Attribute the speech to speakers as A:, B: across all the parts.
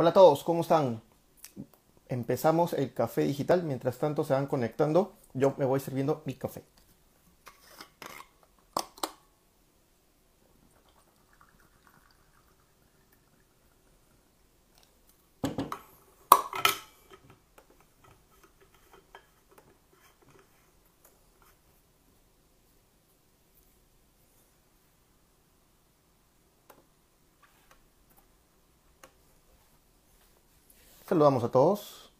A: Hola a todos, ¿cómo están? Empezamos el café digital. Mientras tanto se van conectando, yo me voy sirviendo mi café. Saludamos a todos.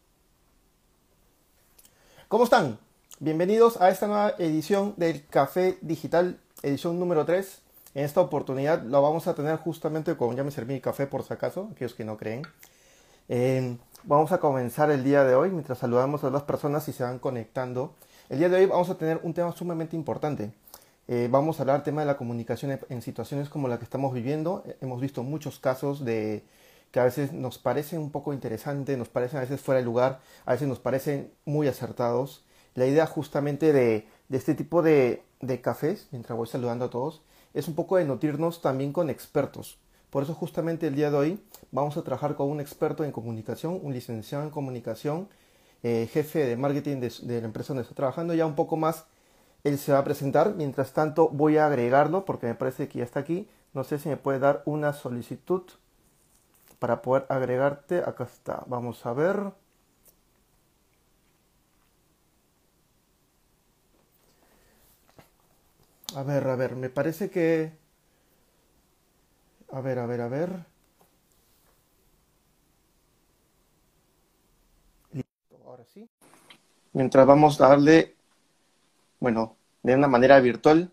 A: ¿Cómo están? Bienvenidos a esta nueva edición del Café Digital, edición número 3. En esta oportunidad lo vamos a tener justamente con, ya me serví mi café por si acaso, aquellos que no creen. Eh, vamos a comenzar el día de hoy mientras saludamos a las personas y se van conectando. El día de hoy vamos a tener un tema sumamente importante. Eh, vamos a hablar del tema de la comunicación en situaciones como la que estamos viviendo. Hemos visto muchos casos de que a veces nos parecen un poco interesantes, nos parecen a veces fuera de lugar, a veces nos parecen muy acertados. La idea justamente de, de este tipo de, de, cafés, mientras voy saludando a todos, es un poco de nutrirnos también con expertos. Por eso justamente el día de hoy vamos a trabajar con un experto en comunicación, un licenciado en comunicación, eh, jefe de marketing de, de la empresa donde está trabajando, ya un poco más él se va a presentar. Mientras tanto voy a agregarlo porque me parece que ya está aquí. No sé si me puede dar una solicitud para poder agregarte, acá está, vamos a ver. A ver, a ver, me parece que... A ver, a ver, a ver. Listo, ahora sí. Mientras vamos a darle, bueno, de una manera virtual,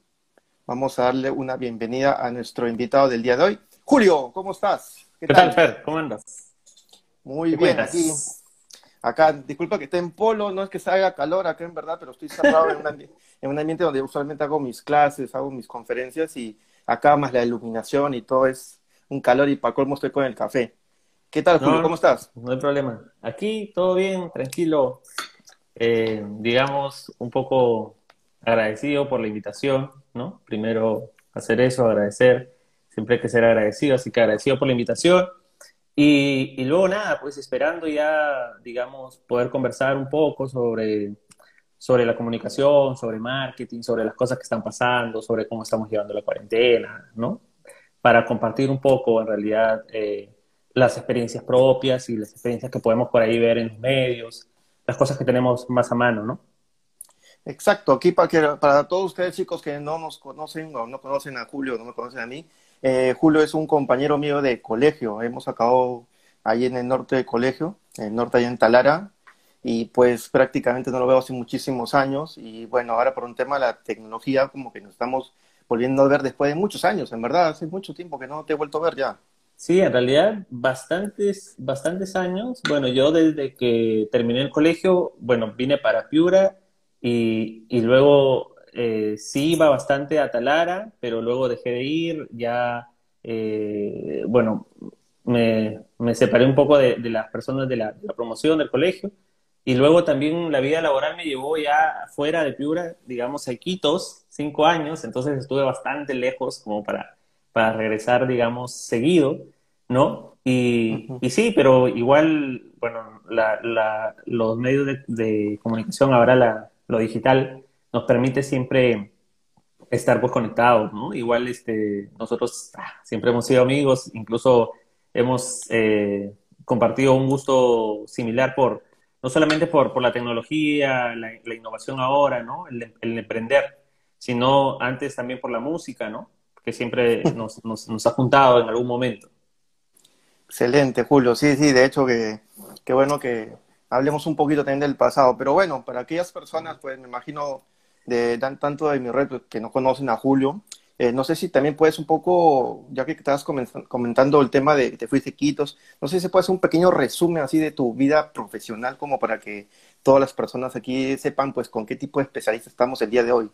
A: vamos a darle una bienvenida a nuestro invitado del día de hoy. Julio, ¿cómo estás?
B: ¿Qué, tal, Fer? ¿Cómo andas?
A: Muy bien, aquí. Acá, disculpa que esté en polo, no es que se haga calor acá en verdad, pero estoy cerrado en, un en un ambiente donde usualmente hago mis clases, hago mis conferencias y acá más la iluminación y todo es un calor y para colmo estoy con el café. ¿Qué tal, Julio?
B: No,
A: ¿Cómo estás?
B: No hay problema. Aquí todo bien, tranquilo. Eh, digamos, un poco agradecido por la invitación, ¿no? Primero hacer eso, agradecer siempre hay que ser agradecido, así que agradecido por la invitación. Y, y, luego nada, pues esperando ya, digamos, poder conversar un poco sobre, sobre la comunicación, sobre marketing, sobre las cosas que están pasando, sobre cómo estamos llevando la cuarentena, ¿no? Para compartir un poco, en realidad, eh, las experiencias propias y las experiencias que podemos por ahí ver en los medios, las cosas que tenemos más a mano, ¿no?
A: Exacto, aquí para, que, para todos ustedes chicos que no nos conocen o no conocen a Julio, no me conocen a mí, eh, Julio es un compañero mío de colegio. Hemos acabado ahí en el norte del colegio, en el norte allá en Talara, y pues prácticamente no lo veo hace muchísimos años. Y bueno, ahora por un tema de la tecnología, como que nos estamos volviendo a ver después de muchos años, en verdad, hace mucho tiempo que no te he vuelto a ver ya.
B: Sí, en realidad bastantes, bastantes años. Bueno, yo desde que terminé el colegio, bueno, vine para Piura y luego eh, sí iba bastante a Talara, pero luego dejé de ir, ya, eh, bueno, me, me, separé un poco de, de las personas de la, de la, promoción del colegio, y luego también la vida laboral me llevó ya fuera de Piura, digamos, a Quitos, cinco años, entonces estuve bastante lejos como para, para regresar, digamos, seguido, ¿no? Y, uh -huh. y sí, pero igual, bueno, la, la, los medios de, de comunicación, ahora la, lo digital, nos permite siempre estar pues conectados, ¿no? Igual este, nosotros ah, siempre hemos sido amigos, incluso hemos eh, compartido un gusto similar por, no solamente por, por la tecnología, la, la, innovación ahora, ¿no? El, el, emprender, sino antes también por la música, ¿no? Que siempre nos, nos, nos, ha juntado en algún momento.
A: Excelente, Julio. Sí, sí, de hecho que, que bueno que hablemos un poquito también del pasado, pero bueno, para aquellas personas, pues me imagino de tanto de mi red pues, que no conocen a Julio. Eh, no sé si también puedes un poco, ya que estabas comentando el tema de que te fuiste quitos, no sé si puedes hacer un pequeño resumen así de tu vida profesional como para que todas las personas aquí sepan pues con qué tipo de especialistas estamos el día de hoy.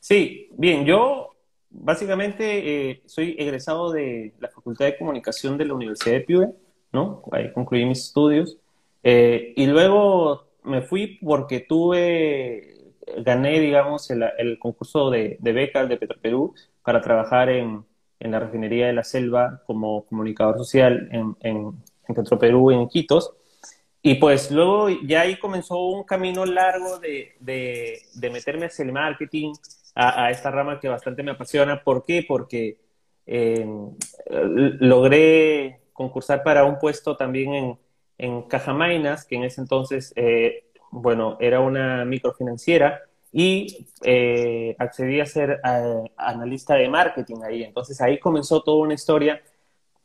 B: Sí, bien, yo básicamente eh, soy egresado de la Facultad de Comunicación de la Universidad de Piura, ¿no? Ahí concluí mis estudios. Eh, y luego me fui porque tuve gané, digamos, el, el concurso de, de, becas de Petroperú para trabajar en, en, la refinería de la selva como comunicador social en, en, en Petroperú, en Quitos. Y pues luego ya ahí comenzó un camino largo de, de, meterme hacia el marketing, a, esta rama que bastante me apasiona. ¿Por qué? Porque eh, logré concursar para un puesto también en, en Cajamainas, que en ese entonces, eh, bueno, era una microfinanciera y eh, accedí a ser analista de marketing ahí. Entonces ahí comenzó toda una historia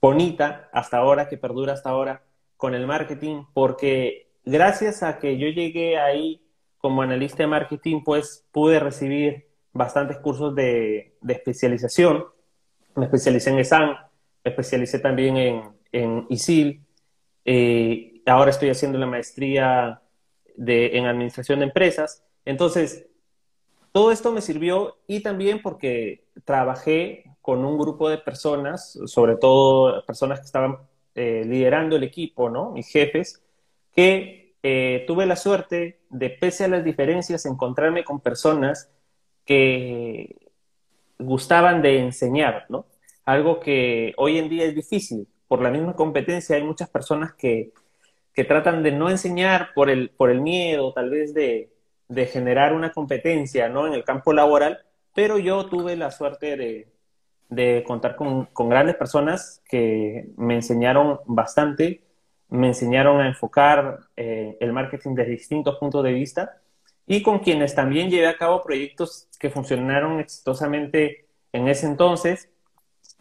B: bonita hasta ahora, que perdura hasta ahora, con el marketing, porque gracias a que yo llegué ahí como analista de marketing, pues pude recibir bastantes cursos de, especialización. Me especialicé en ESAN, me especialicé también en, en ISIL. Eh, ahora estoy haciendo la maestría de, en administración de empresas. Entonces, todo esto me sirvió y también porque trabajé con un grupo de personas, sobre todo personas que estaban eh, liderando el equipo, ¿no? Mis jefes, que eh, tuve la suerte de, pese a las diferencias, encontrarme con personas que gustaban de enseñar, ¿no? Algo que hoy en día es difícil. Por la misma competencia hay muchas personas que, que tratan de no enseñar por el, por el miedo, tal vez de, de generar una competencia, ¿no? En el campo laboral, pero yo tuve la suerte de, de contar con, grandes personas que me enseñaron bastante, me enseñaron a enfocar eh, el marketing desde distintos puntos de vista y con quienes también llevé a cabo proyectos que funcionaron exitosamente en ese entonces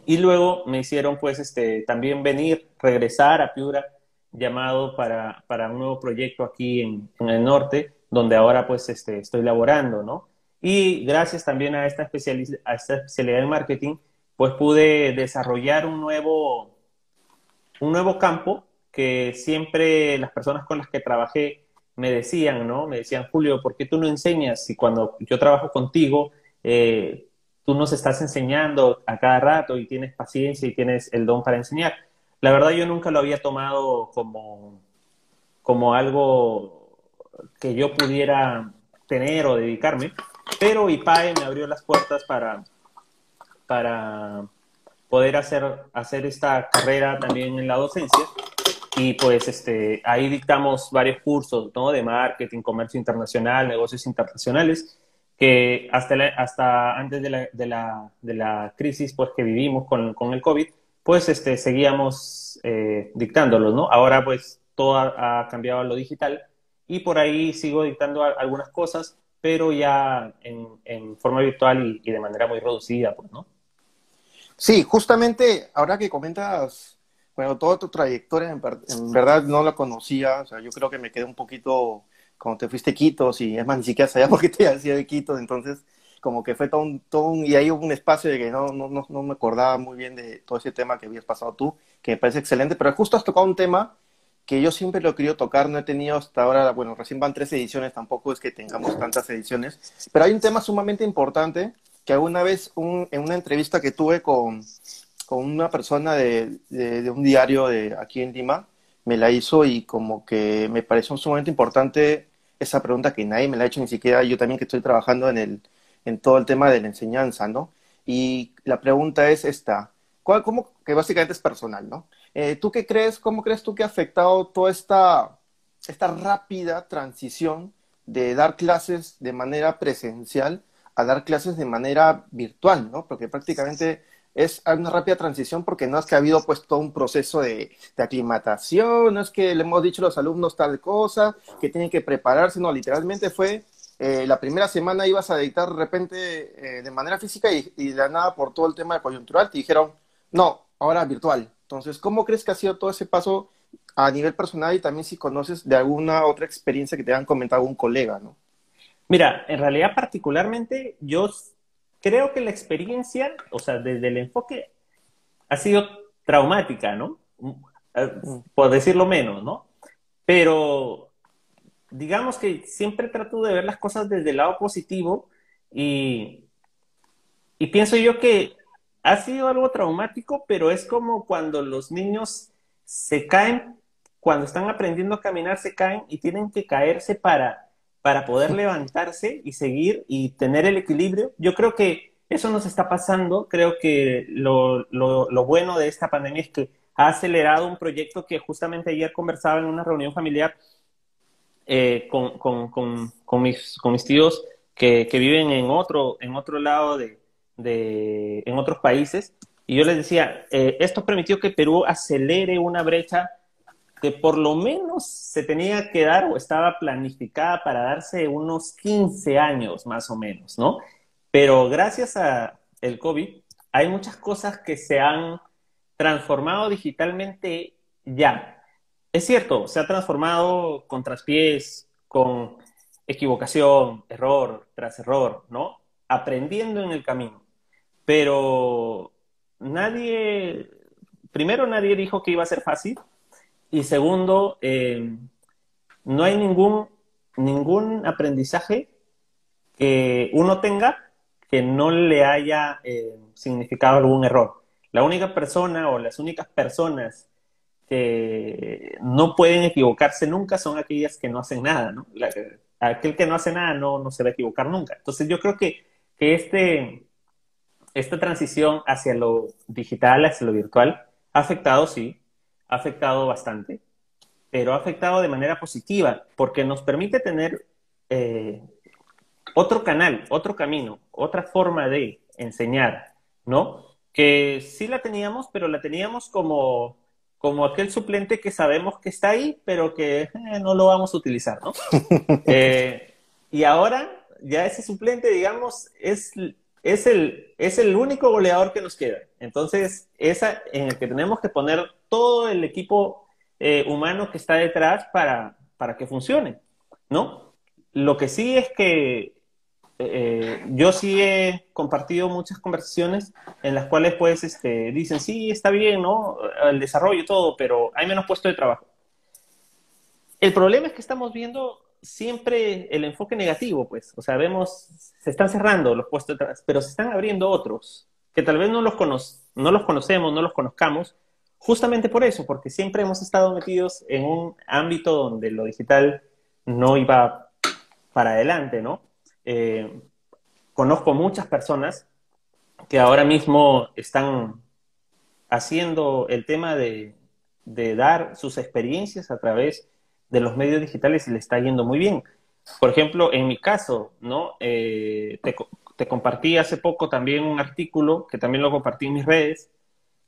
B: y luego me hicieron pues este, también venir, regresar a Piura llamado para, para un nuevo proyecto aquí en, en, el norte, donde ahora pues este, estoy laborando, ¿no? Y gracias también a esta, a esta especialidad de marketing, pues pude desarrollar un nuevo, un nuevo campo que siempre las personas con las que trabajé me decían, ¿no? Me decían, Julio, ¿por qué tú no enseñas si cuando yo trabajo contigo, eh, tú nos estás enseñando a cada rato y tienes paciencia y tienes el don para enseñar? La verdad yo nunca lo había tomado como, como algo que yo pudiera tener o dedicarme, pero IPAE me abrió las puertas para, para poder hacer, hacer esta carrera también en la docencia. Y pues este, ahí dictamos varios cursos ¿no? de marketing, comercio internacional, negocios internacionales, que hasta, hasta antes de la, de, la, de la, crisis pues, que vivimos con, con el COVID, pues este, seguíamos eh, dictándolos. ¿no? Ahora pues todo ha, cambiado a lo digital y por ahí sigo dictando algunas cosas, pero ya en, en forma virtual y, de manera muy reducida. Pues, ¿no?
A: Sí, justamente ahora que comentas, bueno, toda tu trayectoria, en, verdad no la conocía, o sea, yo creo que me quedé un poquito cuando te fuiste a Quito, y es más, ni siquiera sabía por qué te hacía de Quito, entonces como que fue todo un, todo y ahí hubo un espacio de que no, no, no, no me acordaba muy bien de todo ese tema que habías pasado tú, que me parece excelente, pero justo has tocado un tema que yo siempre lo he querido tocar, no he tenido hasta ahora, bueno, recién van tres ediciones, tampoco es que tengamos tantas ediciones, pero hay un tema sumamente importante que alguna vez en una entrevista que tuve con, con una persona de, de, un diario de aquí en Lima, me la hizo y como que me pareció sumamente importante esa pregunta que nadie me la ha hecho, ni siquiera yo también que estoy trabajando en, el, en todo el tema de la enseñanza, ¿no? Y la pregunta es esta, ¿cuál, cómo, que básicamente es personal, ¿no? Eh, ¿Tú qué crees, cómo crees tú que ha afectado toda esta, esta rápida transición de dar clases de manera presencial a dar clases de manera virtual, ¿no? Porque prácticamente es una rápida transición porque no es que ha habido pues todo un proceso de, aclimatación, no es que le hemos dicho a los alumnos tal cosa, que tienen que prepararse, no, literalmente fue eh, la primera semana ibas a dictar de repente eh, de manera física y, y, de nada por todo el tema de coyuntural te dijeron, no, ahora virtual. Entonces, ¿cómo crees que ha sido todo ese paso a nivel personal y también si conoces de alguna otra experiencia que te hayan comentado un colega, ¿no?
B: Mira, en realidad particularmente yo creo que la experiencia, o sea, desde el enfoque, ha sido traumática, ¿no? Mm, eh, por decirlo menos, ¿no? Pero digamos que siempre trato de ver las cosas desde el lado positivo y, y pienso yo que ha sido algo traumático, pero es como cuando los niños se caen, cuando están aprendiendo a caminar, se caen y tienen que caerse para para poder levantarse y seguir y tener el equilibrio. Yo creo que eso nos está pasando. Creo que lo, lo, bueno de esta pandemia es que ha acelerado un proyecto que justamente ayer conversaba en una reunión familiar eh, con, mis, tíos que, viven en otro, lado de, de, en otros países. Y yo les decía, eh, esto permitió que Perú acelere una brecha que por lo menos se tenía que dar o estaba planificada para darse unos 15 años más o menos, ¿no? Pero gracias a el COVID hay muchas cosas que se han transformado digitalmente ya. Es cierto, se ha transformado con traspiés, con equivocación, error tras error, ¿no? Aprendiendo en el camino. Pero nadie, primero nadie dijo que iba a ser fácil y segundo, eh, no hay ningún, ningún aprendizaje que uno tenga que no le haya eh, significado algún error. La única persona o las únicas personas que no pueden equivocarse nunca son aquellas que no hacen nada, ¿no? aquel que no hace nada no, no se va a equivocar nunca. Entonces yo creo que, que este, esta transición hacia lo digital, hacia lo virtual, ha afectado, sí, ha afectado bastante, pero ha afectado de manera positiva porque nos permite tener eh, otro canal, otro camino, otra forma de enseñar, ¿no? Que sí la teníamos, pero la teníamos como, como aquel suplente que sabemos que está ahí, pero que eh, no lo vamos a utilizar, ¿no? Eh, y ahora ya ese suplente, digamos, es, es, el, es el único goleador que nos queda. Entonces, esa en el que tenemos que poner todo el equipo eh, humano que está detrás para, para que funcione, ¿no? Lo que sí es que eh, yo sí he compartido muchas conversaciones en las cuales pues este, dicen, sí, está bien, ¿no? El desarrollo y todo, pero hay menos puesto de trabajo. El problema es que estamos viendo siempre el enfoque negativo, pues, o sea, vemos, se están cerrando los puestos de trabajo, pero se están abriendo otros, que tal vez no los, no los conocemos, no los conozcamos, justamente por eso, porque siempre hemos estado metidos en un ámbito donde lo digital no iba para adelante, ¿no? Eh, conozco muchas personas que ahora mismo están haciendo el tema de, dar sus experiencias a través de los medios digitales y le está yendo muy bien. Por ejemplo, en mi caso, ¿no? Eh, te, compartí hace poco también un artículo que también lo compartí en mis redes,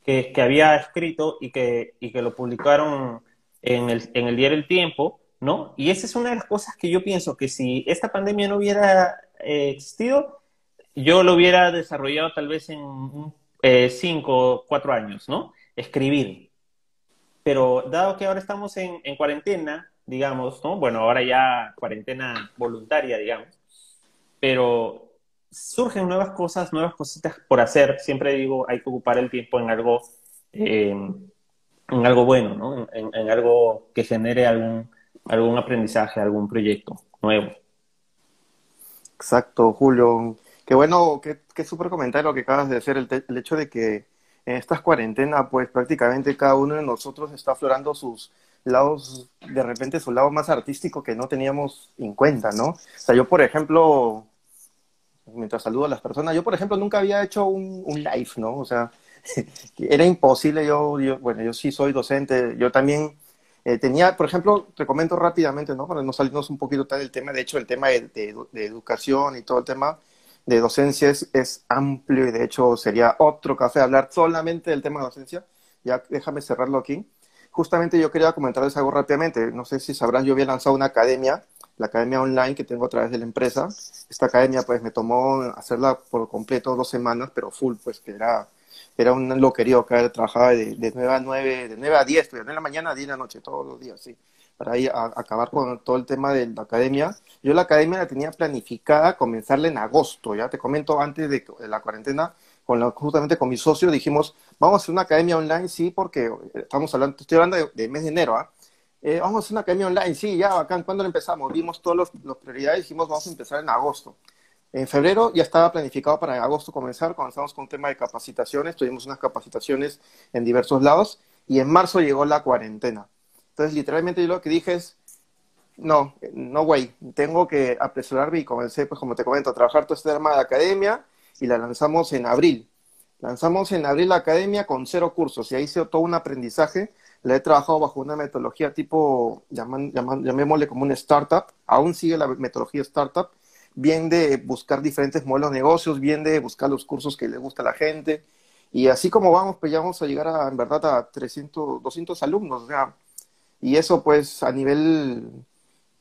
B: que, que había escrito y que, y que lo publicaron en el, en el diario El Tiempo, ¿no? Y esa es una de las cosas que yo pienso que si esta pandemia no hubiera eh, existido, yo lo hubiera desarrollado tal vez en eh, cinco o cuatro años, ¿no? Escribir. Pero dado que ahora estamos en, en, cuarentena, digamos, ¿no? Bueno, ahora ya cuarentena voluntaria, digamos, pero surgen nuevas cosas, nuevas cositas por hacer. Siempre digo, hay que ocupar el tiempo en algo, eh, en algo bueno, ¿no? En, en algo que genere algún, algún aprendizaje, algún proyecto nuevo.
A: Exacto, Julio. Qué bueno, qué, qué súper comentario que acabas de hacer, el, hecho de que en estas cuarentenas, pues prácticamente cada uno de nosotros está aflorando sus lados, de repente su lado más artístico que no teníamos en cuenta, ¿no? O sea, yo, por ejemplo, mientras saludo a las personas, yo, por ejemplo, nunca había hecho un, un live, ¿no? O sea, era imposible, yo, yo, bueno, yo sí soy docente, yo también eh, tenía, por ejemplo, te comento rápidamente, ¿no? Para no salirnos un poquito del tema, de hecho, el tema de, educación y todo el tema de docencia es, amplio y de hecho sería otro café hablar solamente del tema de docencia. Ya déjame cerrarlo aquí. Justamente yo quería comentarles algo rápidamente. No sé si sabrán, yo había lanzado una academia, la academia online que tengo a través de la empresa. Esta academia pues me tomó hacerla por completo dos semanas, pero full, pues que era era un loquerío que trabajaba de, de 9 a 9, de 9 a 10, de la mañana a 10 de la noche, todos los días, sí, para ir acabar con todo el tema de la academia. Yo la academia la tenía planificada comenzarla en agosto, ya te comento, antes de, la cuarentena, con justamente con mi socio dijimos, vamos a hacer una academia online, sí, porque estamos hablando, estoy hablando de, mes de enero, ¿ah? Eh, vamos a hacer una academia online, sí, ya, bacán, ¿cuándo lo empezamos? Vimos todas las prioridades dijimos, vamos a empezar en agosto. En febrero ya estaba planificado para agosto comenzar, comenzamos con un tema de capacitaciones, tuvimos unas capacitaciones en diversos lados y en marzo llegó la cuarentena. Entonces, literalmente yo lo que dije es, no, no, güey, tengo que apresurarme y comencé, pues como te comento, a trabajar todo este tema de academia y la lanzamos en abril. Lanzamos en abril la academia con cero cursos y ahí hice todo un aprendizaje. La he trabajado bajo una metodología tipo, llamémosle como una startup. Aún sigue la metodología startup. Bien de buscar diferentes modelos de negocios, bien de buscar los cursos que le gusta a la gente. Y así como vamos, pues ya vamos a llegar a, en verdad, a 300, 200 alumnos. O y eso pues a nivel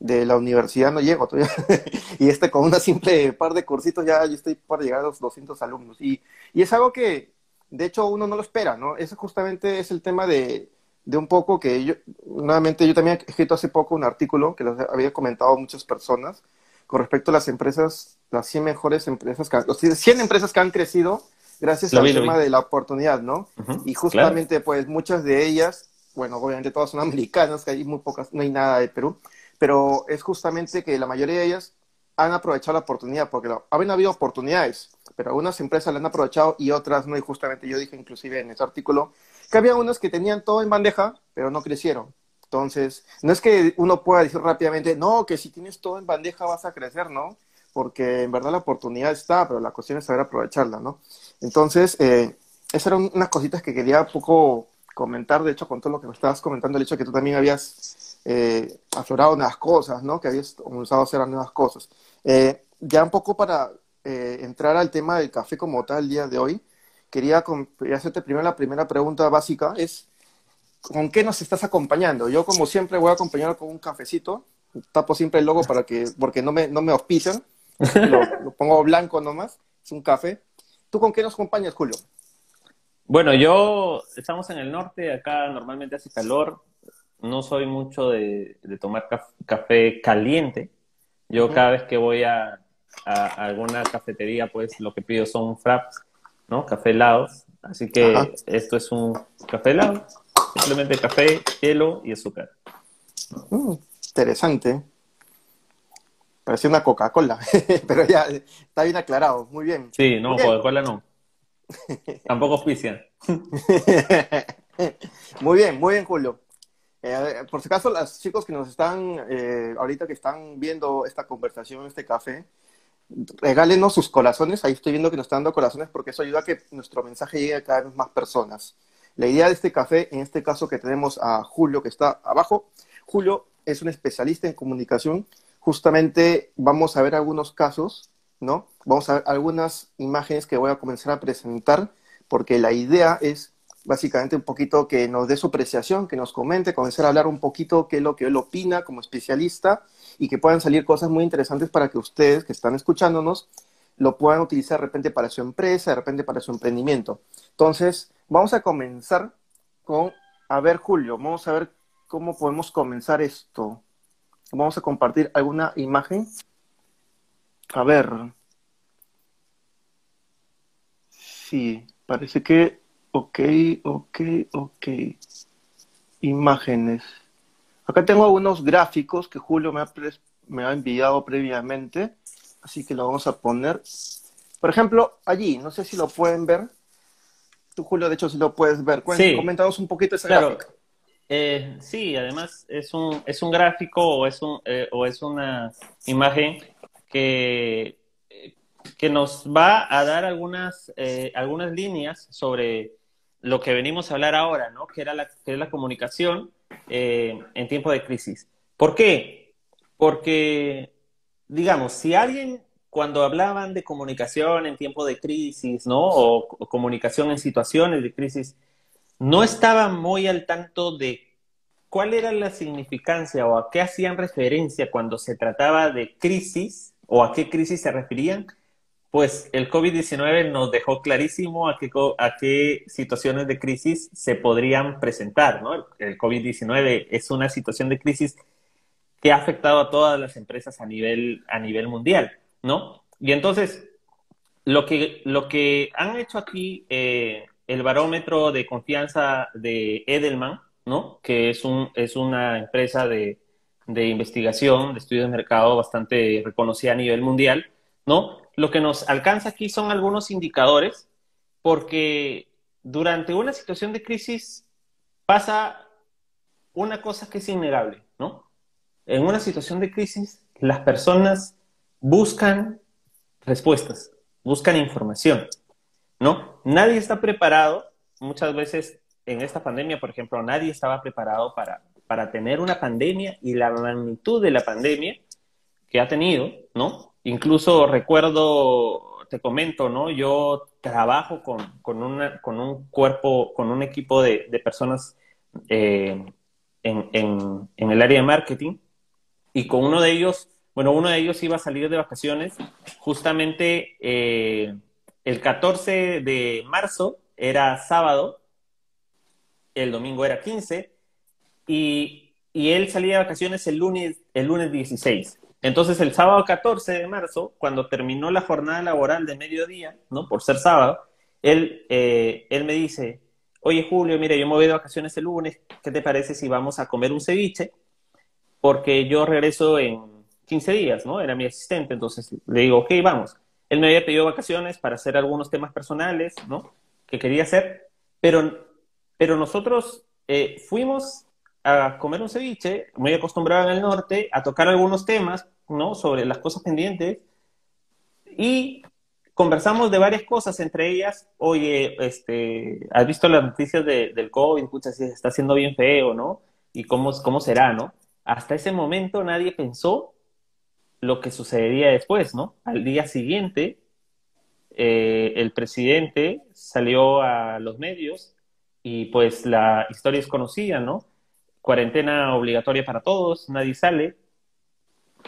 A: de la universidad no llego todavía. y este con una simple par de cursitos ya yo estoy para llegar a los 200 alumnos. Y, y es algo que, de hecho, uno no lo espera, ¿no? Eso justamente es el tema de, de un poco que yo, nuevamente yo también he escrito hace poco un artículo que los había comentado muchas personas con respecto a las empresas, las 100 mejores empresas, que, los 100 empresas que han crecido gracias al tema de la oportunidad, ¿no? y justamente, pues, muchas de ellas, bueno, obviamente todas son americanas, que hay muy pocas, no hay nada de Perú, pero es justamente que la mayoría de ellas han aprovechado la oportunidad, porque habían habido oportunidades, pero algunas empresas la han aprovechado y otras no, y justamente yo dije inclusive en ese artículo que había unas que tenían todo en bandeja, pero no crecieron. Entonces, no es que uno pueda decir rápidamente, no, que si tienes todo en bandeja vas a crecer, ¿no? Porque en verdad la oportunidad está, pero la cuestión es saber aprovecharla, ¿no? Entonces, eh, esas eran unas cositas que quería un poco comentar, de hecho, con todo lo que me estabas comentando, el hecho de que tú también habías eh, aflorado nuevas cosas, ¿no? Que habías comenzado a hacer nuevas cosas. Eh, ya un poco para eh, entrar al tema del café como tal el día de hoy, quería, hacerte primero la primera pregunta básica, es ¿con qué nos estás acompañando? Yo como siempre voy a acompañar con un cafecito, tapo siempre el logo para que, porque no me, no me auspician, lo, pongo blanco nomás, es un café. ¿Tú con qué nos acompañas, Julio?
B: Bueno, yo estamos en el norte, acá normalmente hace calor, no soy mucho de, tomar café caliente. Yo cada vez que voy a, a, alguna cafetería, pues lo que pido son fraps ¿no? Café helados. Así que esto es un café helado, simplemente café, hielo y azúcar.
A: Mm, interesante. Parece una Coca-Cola, pero ya está bien aclarado, muy bien.
B: Sí, no, Coca-Cola no. Tampoco oficial.
A: muy bien, muy bien, Julio. Eh, por si acaso, los chicos que nos están, eh, ahorita que están viendo esta conversación, este café, regálenos sus corazones. Ahí estoy viendo que nos están dando corazones porque eso ayuda a que nuestro mensaje llegue a cada vez más personas. La idea de este café, en este caso que tenemos a Julio que está abajo, Julio es un especialista en comunicación. Justamente vamos a ver algunos casos, ¿no? Vamos a ver algunas imágenes que voy a comenzar a presentar porque la idea es básicamente un poquito que nos dé su apreciación, que nos comente, comenzar a hablar un poquito qué es lo que él opina como especialista y que puedan salir cosas muy interesantes para que ustedes que están escuchándonos lo puedan utilizar de repente para su empresa, de repente para su emprendimiento. Entonces, vamos a comenzar con, a ver Julio, vamos a ver cómo podemos comenzar esto. Vamos a compartir alguna imagen. A ver. Sí, parece que Ok, ok, ok. Imágenes. Acá tengo algunos gráficos que Julio me ha, me ha enviado previamente, así que lo vamos a poner. Por ejemplo, allí, no sé si lo pueden ver. Tú, Julio, de hecho, si lo puedes ver. Sí. Comentanos un poquito ese gráfico.
B: Eh, sí, además es un, es un gráfico o es, un, eh, o es una imagen que, que nos va a dar algunas, eh, algunas líneas sobre lo que venimos a hablar ahora, ¿no? Que, era la, que es la comunicación eh, en tiempo de crisis. ¿Por qué? Porque, digamos, si alguien cuando hablaban de comunicación en tiempo de crisis, ¿no? O, comunicación en situaciones de crisis, no estaba muy al tanto de cuál era la significancia o a qué hacían referencia cuando se trataba de crisis o a qué crisis se referían, pues el COVID-19 nos dejó clarísimo a qué, a qué situaciones de crisis se podrían presentar, ¿no? El COVID-19 es una situación de crisis que ha afectado a todas las empresas a nivel, a nivel mundial, ¿no? Y entonces, lo que, lo que han hecho aquí eh, el barómetro de confianza de Edelman, ¿no? Que es, un, es una empresa de, de investigación, de estudio de mercado bastante reconocida a nivel mundial, ¿no? lo que nos alcanza aquí son algunos indicadores, porque durante una situación de crisis pasa una cosa que es innegable, ¿no? En una situación de crisis, las personas buscan respuestas, buscan información. ¿no? Nadie está preparado, muchas veces en esta pandemia, por ejemplo, nadie estaba preparado para, para tener una pandemia y la magnitud de la pandemia que ha tenido, ¿no? Incluso recuerdo, te comento, ¿no? Yo trabajo con, con, una, con un cuerpo, con un equipo de, de personas eh, en, en, en, el área de marketing y con uno de ellos, bueno, uno de ellos iba a salir de vacaciones justamente eh, el 14 de marzo, era sábado, el domingo era 15 y, y él salía de vacaciones el lunes, el lunes 16. Entonces, el sábado 14 de marzo, cuando terminó la jornada laboral de mediodía, ¿no? Por ser sábado, él, eh, él me dice, oye Julio, mira, yo me voy de vacaciones el lunes, ¿qué te parece si vamos a comer un ceviche? Porque yo regreso en 15 días, ¿no? Era mi asistente, entonces le digo, ok, vamos. Él me había pedido vacaciones para hacer algunos temas personales, ¿no? Que quería hacer, pero, pero nosotros eh, fuimos a comer un ceviche, muy acostumbrado en el norte, a tocar algunos temas, ¿no? Sobre las cosas pendientes. Y conversamos de varias cosas, entre ellas, oye, este, ¿has visto las noticias de, del COVID? Pucha, si está siendo bien feo, ¿no? Y cómo, cómo será, ¿no? Hasta ese momento nadie pensó lo que sucedería después, ¿no? Al día siguiente, eh, el presidente salió a los medios y pues la historia es conocida, ¿no? cuarentena obligatoria para todos, nadie sale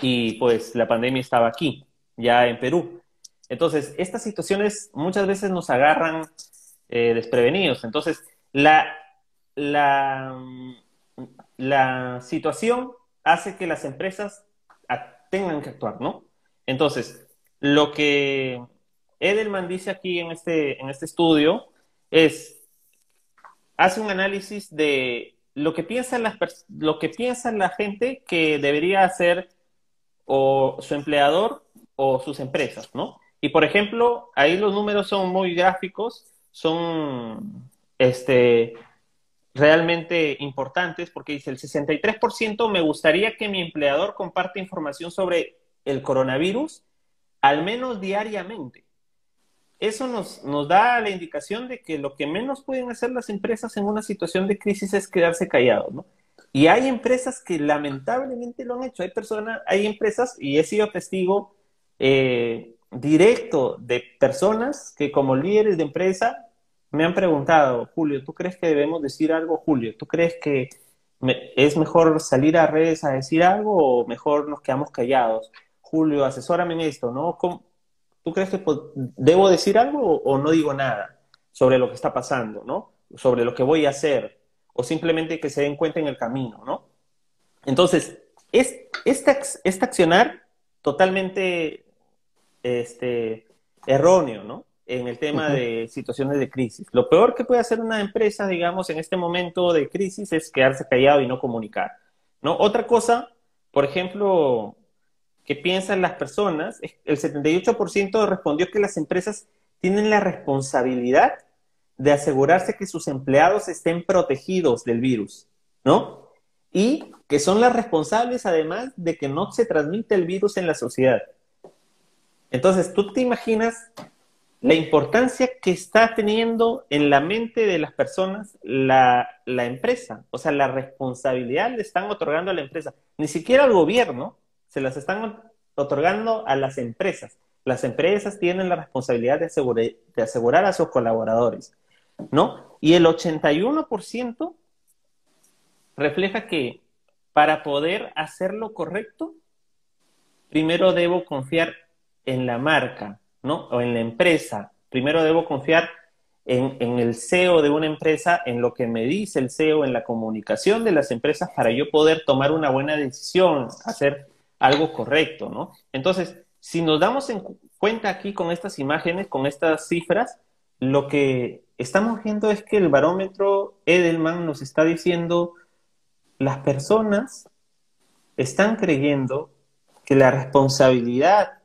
B: y pues la pandemia estaba aquí, ya en Perú. Entonces, estas situaciones muchas veces nos agarran eh, desprevenidos. Entonces, la, la, la situación hace que las empresas tengan que actuar, ¿no? Entonces, lo que Edelman dice aquí en este, en este estudio es, hace un análisis de lo que piensan las lo que piensa la gente que debería hacer o su empleador o sus empresas, ¿no? Y por ejemplo, ahí los números son muy gráficos, son este realmente importantes porque dice el 63% me gustaría que mi empleador comparte información sobre el coronavirus al menos diariamente eso nos, nos da la indicación de que lo que menos pueden hacer las empresas en una situación de crisis es quedarse callados, ¿no? Y hay empresas que lamentablemente lo han hecho. Hay personas, hay empresas, y he sido testigo eh, directo de personas que como líderes de empresa me han preguntado, Julio, ¿tú crees que debemos decir algo, Julio? ¿Tú crees que es mejor salir a redes a decir algo o mejor nos quedamos callados? Julio, asesórame en esto, ¿no? ¿tú crees que debo decir algo o, no digo nada sobre lo que está pasando, ¿no? Sobre lo que voy a hacer, o simplemente que se den cuenta en el camino, ¿no? Entonces, es, este, este accionar totalmente este, erróneo, ¿no? En el tema de situaciones de crisis. Lo peor que puede hacer una empresa, digamos, en este momento de crisis es quedarse callado y no comunicar, ¿no? Otra cosa, por ejemplo, que piensan las personas, el 78% respondió que las empresas tienen la responsabilidad de asegurarse que sus empleados estén protegidos del virus, ¿no? Y que son las responsables además de que no se transmite el virus en la sociedad. Entonces, tú te imaginas la importancia que está teniendo en la mente de las personas la, la empresa, o sea, la responsabilidad le están otorgando a la empresa, ni siquiera al gobierno, se las están otorgando a las empresas. Las empresas tienen la responsabilidad de, de asegurar a sus colaboradores, ¿no? Y el 81% refleja que para poder hacer lo correcto, primero debo confiar en la marca, ¿no? O en la empresa. Primero debo confiar en, en, el CEO de una empresa, en lo que me dice el CEO, en la comunicación de las empresas para yo poder tomar una buena decisión, hacer algo correcto, ¿no? Entonces, si nos damos en cuenta aquí con estas imágenes, con estas cifras, lo que estamos viendo es que el barómetro Edelman nos está diciendo, las personas están creyendo que la responsabilidad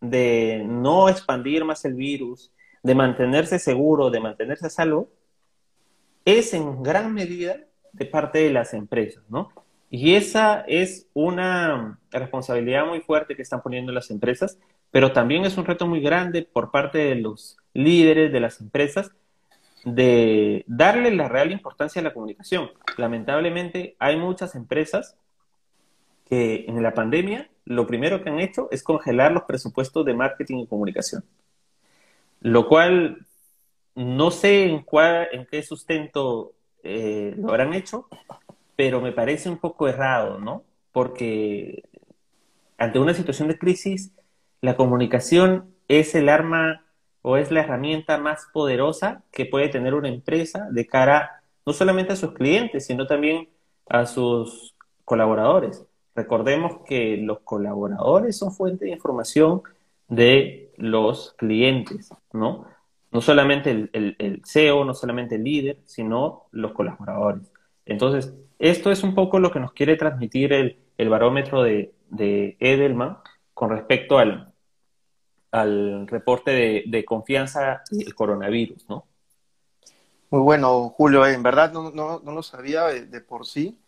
B: de no expandir más el virus, de mantenerse seguro, de mantenerse a salvo, es en gran medida de parte de las empresas, ¿no? Y esa es una responsabilidad muy fuerte que están poniendo las empresas pero también es un reto muy grande por parte de los líderes de las empresas de darle la real importancia a la comunicación. Lamentablemente hay muchas empresas que en la pandemia lo primero que han hecho es congelar los presupuestos de marketing y comunicación, lo cual no sé en, cuál, en qué sustento eh, lo habrán hecho, pero me parece un poco errado, ¿no? Porque ante una situación de crisis, la comunicación es el arma o es la herramienta más poderosa que puede tener una empresa de cara no solamente a sus clientes, sino también a sus colaboradores. Recordemos que los colaboradores son fuente de información de los clientes, ¿no? No solamente el, CEO, no solamente el líder, sino los colaboradores. Entonces, esto es un poco lo que nos quiere transmitir el, barómetro de, de Edelman con respecto al, al reporte de, confianza del coronavirus, ¿no?
A: Muy bueno, Julio, en verdad no, no, no lo sabía de, por sí.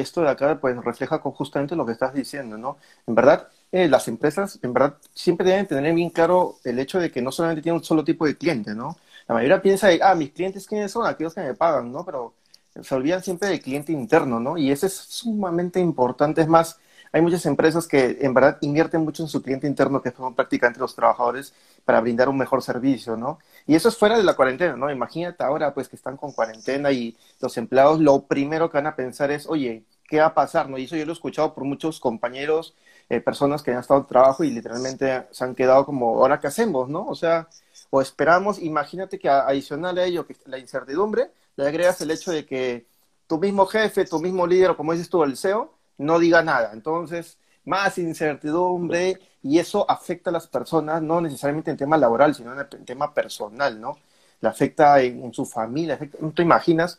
A: Esto de acá pues refleja justamente lo que estás diciendo, ¿no? En verdad, eh, las empresas, en verdad, siempre deben tener bien claro el hecho de que no solamente tienen un solo tipo de cliente, ¿no? La mayoría piensa, ah, mis clientes, ¿quiénes son? Aquellos que me pagan, ¿no? Pero se olvidan siempre del cliente interno, ¿no? Y eso es sumamente importante. Es más, hay muchas empresas que en verdad invierten mucho en su cliente interno, que son prácticamente los trabajadores, para brindar un mejor servicio, ¿no? Y eso es fuera de la cuarentena, ¿no? Imagínate ahora, pues, que están con cuarentena y los empleados lo primero que van a pensar es, oye, ¿qué va a pasar? ¿no? Y eso yo lo he escuchado por muchos compañeros, eh, personas que han estado en trabajo y literalmente se han quedado como, ¿ahora qué hacemos? ¿no? O sea, o esperamos, imagínate que adicional a ello, que la incertidumbre, le agregas el hecho de que tu mismo jefe, tu mismo líder, o como dices tú, el CEO, no diga nada. Entonces, más incertidumbre y eso afecta a las personas, no necesariamente en tema laboral, sino en tema personal, ¿no? Le afecta en, su familia, no te imaginas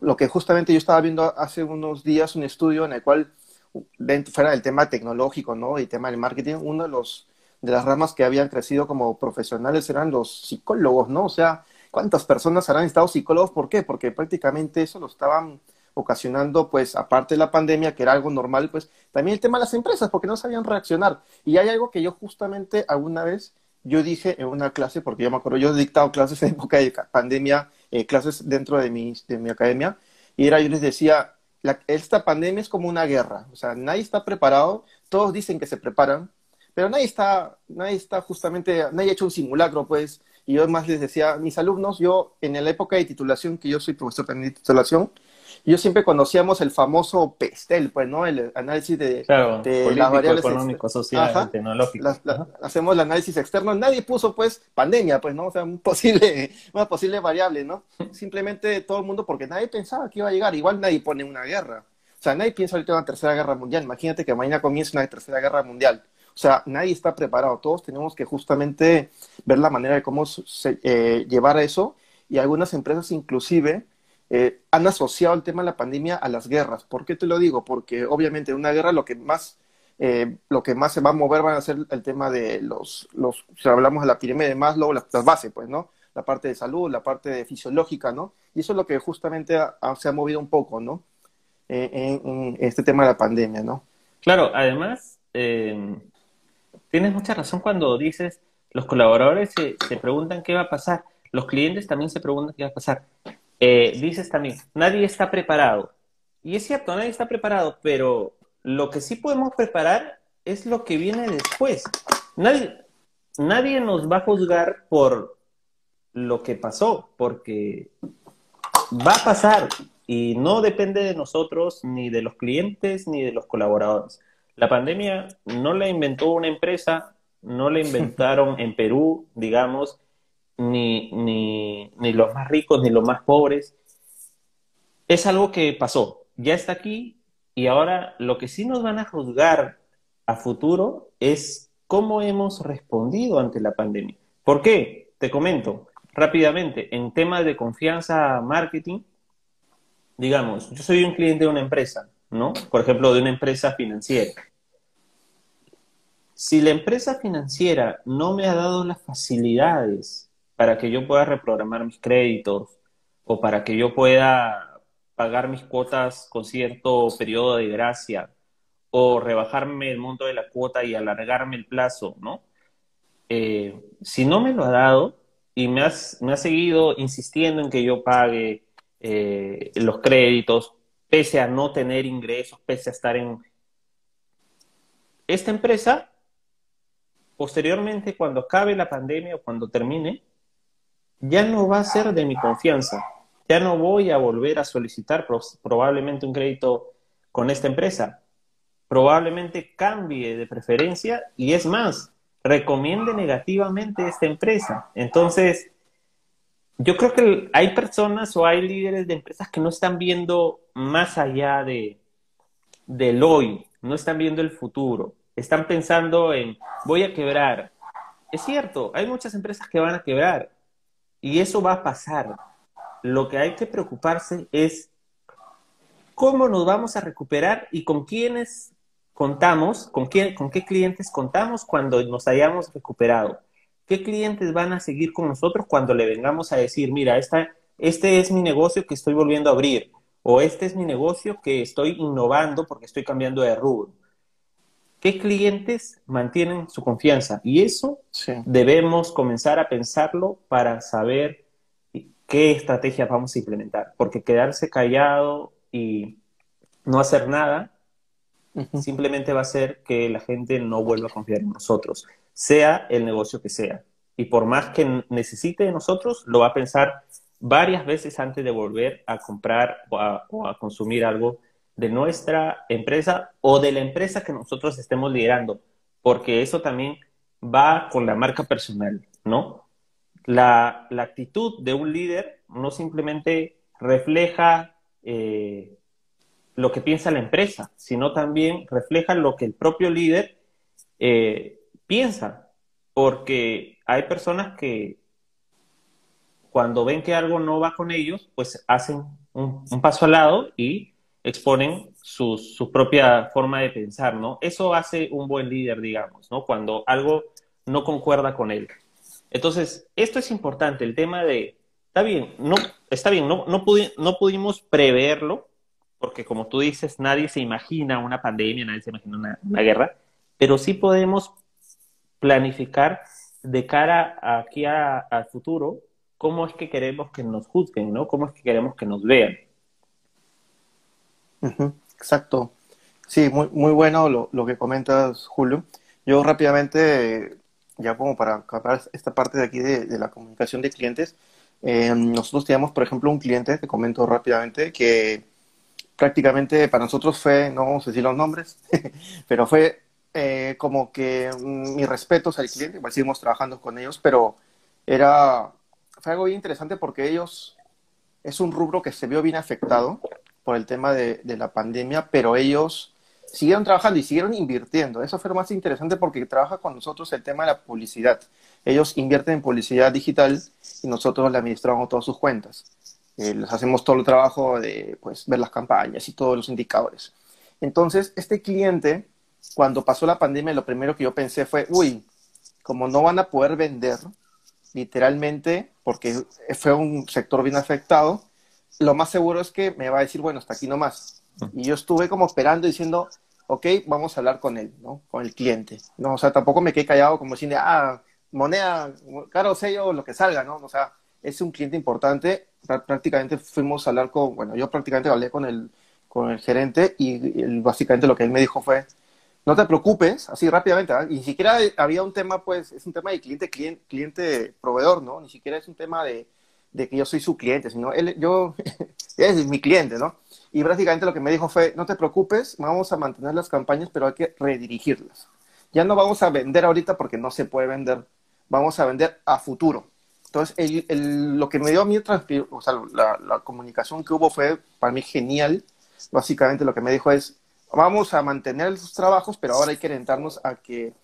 A: lo que justamente yo estaba viendo hace unos días, un estudio en el cual, fuera del tema tecnológico, ¿no? Y tema del marketing, uno de los de las ramas que habían crecido como profesionales eran los psicólogos, ¿no? O sea, ¿cuántas personas habrán estado psicólogos? ¿Por qué? Porque prácticamente eso lo estaban ocasionando, pues, aparte de la pandemia, que era algo normal, pues, también el tema de las empresas, porque no sabían reaccionar. Y hay algo que yo justamente alguna vez, yo dije en una clase, porque yo me acuerdo, yo he dictado clases en época de pandemia, eh, clases dentro de mi, de mi academia, y era, yo les decía, esta pandemia es como una guerra, o sea, nadie está preparado, todos dicen que se preparan, pero nadie está, nadie está justamente, nadie ha hecho un simulacro, pues, y yo más les decía mis alumnos, yo en la época de titulación, que yo soy profesor de titulación, yo siempre conocíamos el famoso PESTEL, pues, ¿no? El análisis de,
B: de las variables económico, social, tecnológico.
A: hacemos el análisis externo. Nadie puso, pues, pandemia, pues, ¿no? O sea, un posible, una posible variable, ¿no? Simplemente todo el mundo, porque nadie pensaba que iba a llegar. Igual nadie pone una guerra. O sea, nadie piensa ahorita en una tercera guerra mundial. Imagínate que mañana comience una tercera guerra mundial. O sea, nadie está preparado. Todos tenemos que justamente ver la manera de cómo eh, llevar a eso. Y algunas empresas inclusive eh, han asociado el tema de la pandemia a las guerras. ¿Por qué te lo digo? Porque obviamente en una guerra lo que más, eh, lo que más se va a mover van a ser el tema de los, los si hablamos de la pirámide de Maslow, las, bases, pues, ¿no? La parte de salud, la parte de fisiológica, ¿no? Y eso es lo que justamente se ha movido un poco, ¿no? Eh, en, este tema de la pandemia, ¿no?
B: Claro, además, tienes mucha razón cuando dices, los colaboradores se, se preguntan qué va a pasar, los clientes también se preguntan qué va a pasar. Eh, dices también, nadie está preparado. Y es cierto, nadie está preparado, pero lo que sí podemos preparar es lo que viene después. Nadie, nadie nos va a juzgar por lo que pasó, porque va a pasar y no depende de nosotros, ni de los clientes, ni de los colaboradores. La pandemia no la inventó una empresa, no la inventaron en Perú, digamos, ni, ni, ni los más ricos, ni los más pobres. Es algo que pasó, ya está aquí y ahora lo que sí nos van a juzgar a futuro es cómo hemos respondido ante la pandemia. ¿Por qué? Te comento rápidamente, en temas de confianza marketing, digamos, yo soy un cliente de una empresa, ¿no? Por ejemplo, de una empresa financiera. Si la empresa financiera no me ha dado las facilidades para que yo pueda reprogramar mis créditos o para que yo pueda pagar mis cuotas con cierto periodo de gracia o rebajarme el monto de la cuota y alargarme el plazo, ¿no? eh, si no me lo ha dado y me, has, me ha seguido insistiendo en que yo pague eh, los créditos, pese a no tener ingresos, pese a estar en... Esta empresa, posteriormente, cuando acabe la pandemia o cuando termine, ya no va a ser de mi confianza. Ya no voy a volver a solicitar probablemente un crédito con esta empresa. Probablemente cambie de preferencia y es más, recomiende negativamente esta empresa. Entonces, yo creo que hay personas o hay líderes de empresas que no están viendo más allá de del hoy, no están viendo el futuro, están pensando en voy a quebrar. Es cierto, hay muchas empresas que van a quebrar y eso va a pasar. Lo que hay que preocuparse es cómo nos vamos a recuperar y con quiénes contamos, con, quién, con qué clientes contamos cuando nos hayamos recuperado. ¿Qué clientes van a seguir con nosotros cuando le vengamos a decir, mira, esta, este es mi negocio que estoy volviendo a abrir? O este es mi negocio que estoy innovando porque estoy cambiando de rubro. ¿Qué clientes mantienen su confianza? Y eso debemos comenzar a pensarlo para saber qué estrategia vamos a implementar. Porque quedarse callado y no hacer nada simplemente va a hacer que la gente no vuelva a confiar en nosotros, sea el negocio que sea. Y por más que necesite de nosotros, lo va a pensar varias veces antes de volver a comprar o a, consumir algo de nuestra empresa o de la empresa que nosotros estemos liderando, porque eso también va con la marca personal, ¿no? La, actitud de un líder no simplemente refleja eh, lo que piensa la empresa, sino también refleja lo que el propio líder eh, piensa, porque hay personas que cuando ven que algo no va con ellos, pues hacen un, paso al lado y exponen su, su, propia forma de pensar, ¿no? Eso hace un buen líder, digamos, ¿no? Cuando algo no concuerda con él. Entonces, esto es importante, el tema de, está bien, no, está bien, no, no, no pudimos preverlo, porque como tú dices, nadie se imagina una pandemia, nadie se imagina una, guerra, pero sí podemos planificar de cara aquí al futuro cómo es que queremos que nos juzguen, ¿no? Cómo es que queremos que nos vean.
A: Exacto. Sí, muy, muy bueno lo, que comentas, Julio. Yo rápidamente, ya como para acabar esta parte de aquí de, la comunicación de clientes, eh, nosotros teníamos, por ejemplo, un cliente, te comento rápidamente, que prácticamente para nosotros fue, no vamos a decir los nombres, pero fue eh, como que mm, mis respetos al cliente, igual seguimos trabajando con ellos, pero era, fue algo bien interesante porque ellos, es un rubro que se vio bien afectado por el tema de, de la pandemia, pero ellos siguieron trabajando y siguieron invirtiendo. Eso fue lo más interesante porque trabaja con nosotros el tema de la publicidad. Ellos invierten en publicidad digital y nosotros le administramos todas sus cuentas. Eh, les hacemos todo el trabajo de pues, ver las campañas y todos los indicadores. Entonces, este cliente, cuando pasó la pandemia, lo primero que yo pensé fue, uy, como no van a poder vender, literalmente, porque fue un sector bien afectado, lo más seguro es que me va a decir, bueno, hasta aquí nomás. Y yo estuve como esperando diciendo, ok, vamos a hablar con él, ¿no? Con el cliente. No, o sea, tampoco me quedé callado como diciendo, ah, moneda, caro sello, lo que salga, ¿no? O sea, es un cliente importante. Prácticamente fuimos a hablar con, bueno, yo prácticamente hablé con el, con el gerente y, básicamente lo que él me dijo fue, no te preocupes, así rápidamente, ¿ah? y ni siquiera había un tema, pues, es un tema de cliente, cliente, cliente proveedor, ¿no? Ni siquiera es un tema de, de que yo soy su cliente, sino él, yo, es mi cliente, ¿no? Y prácticamente lo que me dijo fue, no te preocupes, vamos a mantener las campañas, pero hay que redirigirlas. Ya no vamos a vender ahorita porque no se puede vender, vamos a vender a futuro. Entonces, lo que me dio a mí, o sea, la, comunicación que hubo fue para mí genial. Básicamente lo que me dijo es, vamos a mantener los trabajos, pero ahora hay que orientarnos a que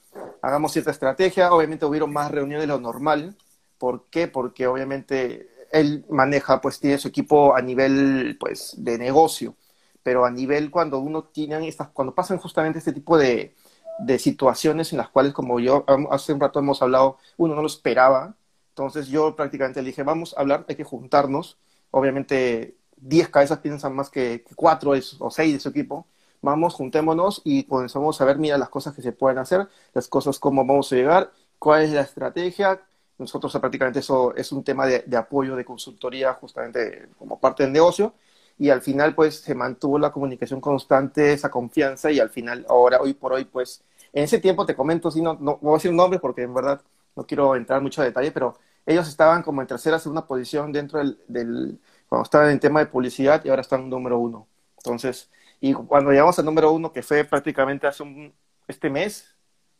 A: hagamos cierta estrategia. Obviamente hubieron más reuniones de lo normal. ¿Por qué? Porque obviamente él maneja, pues tiene su equipo a nivel, pues, de negocio. Pero a nivel cuando uno tiene estas, cuando pasan justamente este tipo de, de situaciones en las cuales, como yo hace un rato hemos hablado, uno no lo esperaba, entonces yo prácticamente le dije, vamos a hablar, hay que juntarnos. Obviamente 10 cabezas piensan más que 4 o 6 de su equipo. Vamos, juntémonos y comenzamos a ver, mira, las cosas que se pueden hacer, las cosas cómo vamos a llegar, cuál es la estrategia. Nosotros prácticamente eso es un tema de, de apoyo, de consultoría, justamente como parte del negocio y al final pues se mantuvo la comunicación constante, esa confianza y al final ahora, hoy por hoy pues, en ese tiempo te comento, si no, no, voy a decir nombre porque en verdad no quiero entrar mucho a detalle, pero ellos estaban como en tercera, segunda posición dentro del, del cuando estaban en tema de publicidad y ahora están número uno. Entonces, y cuando llegamos al número uno, que fue prácticamente hace un, este mes,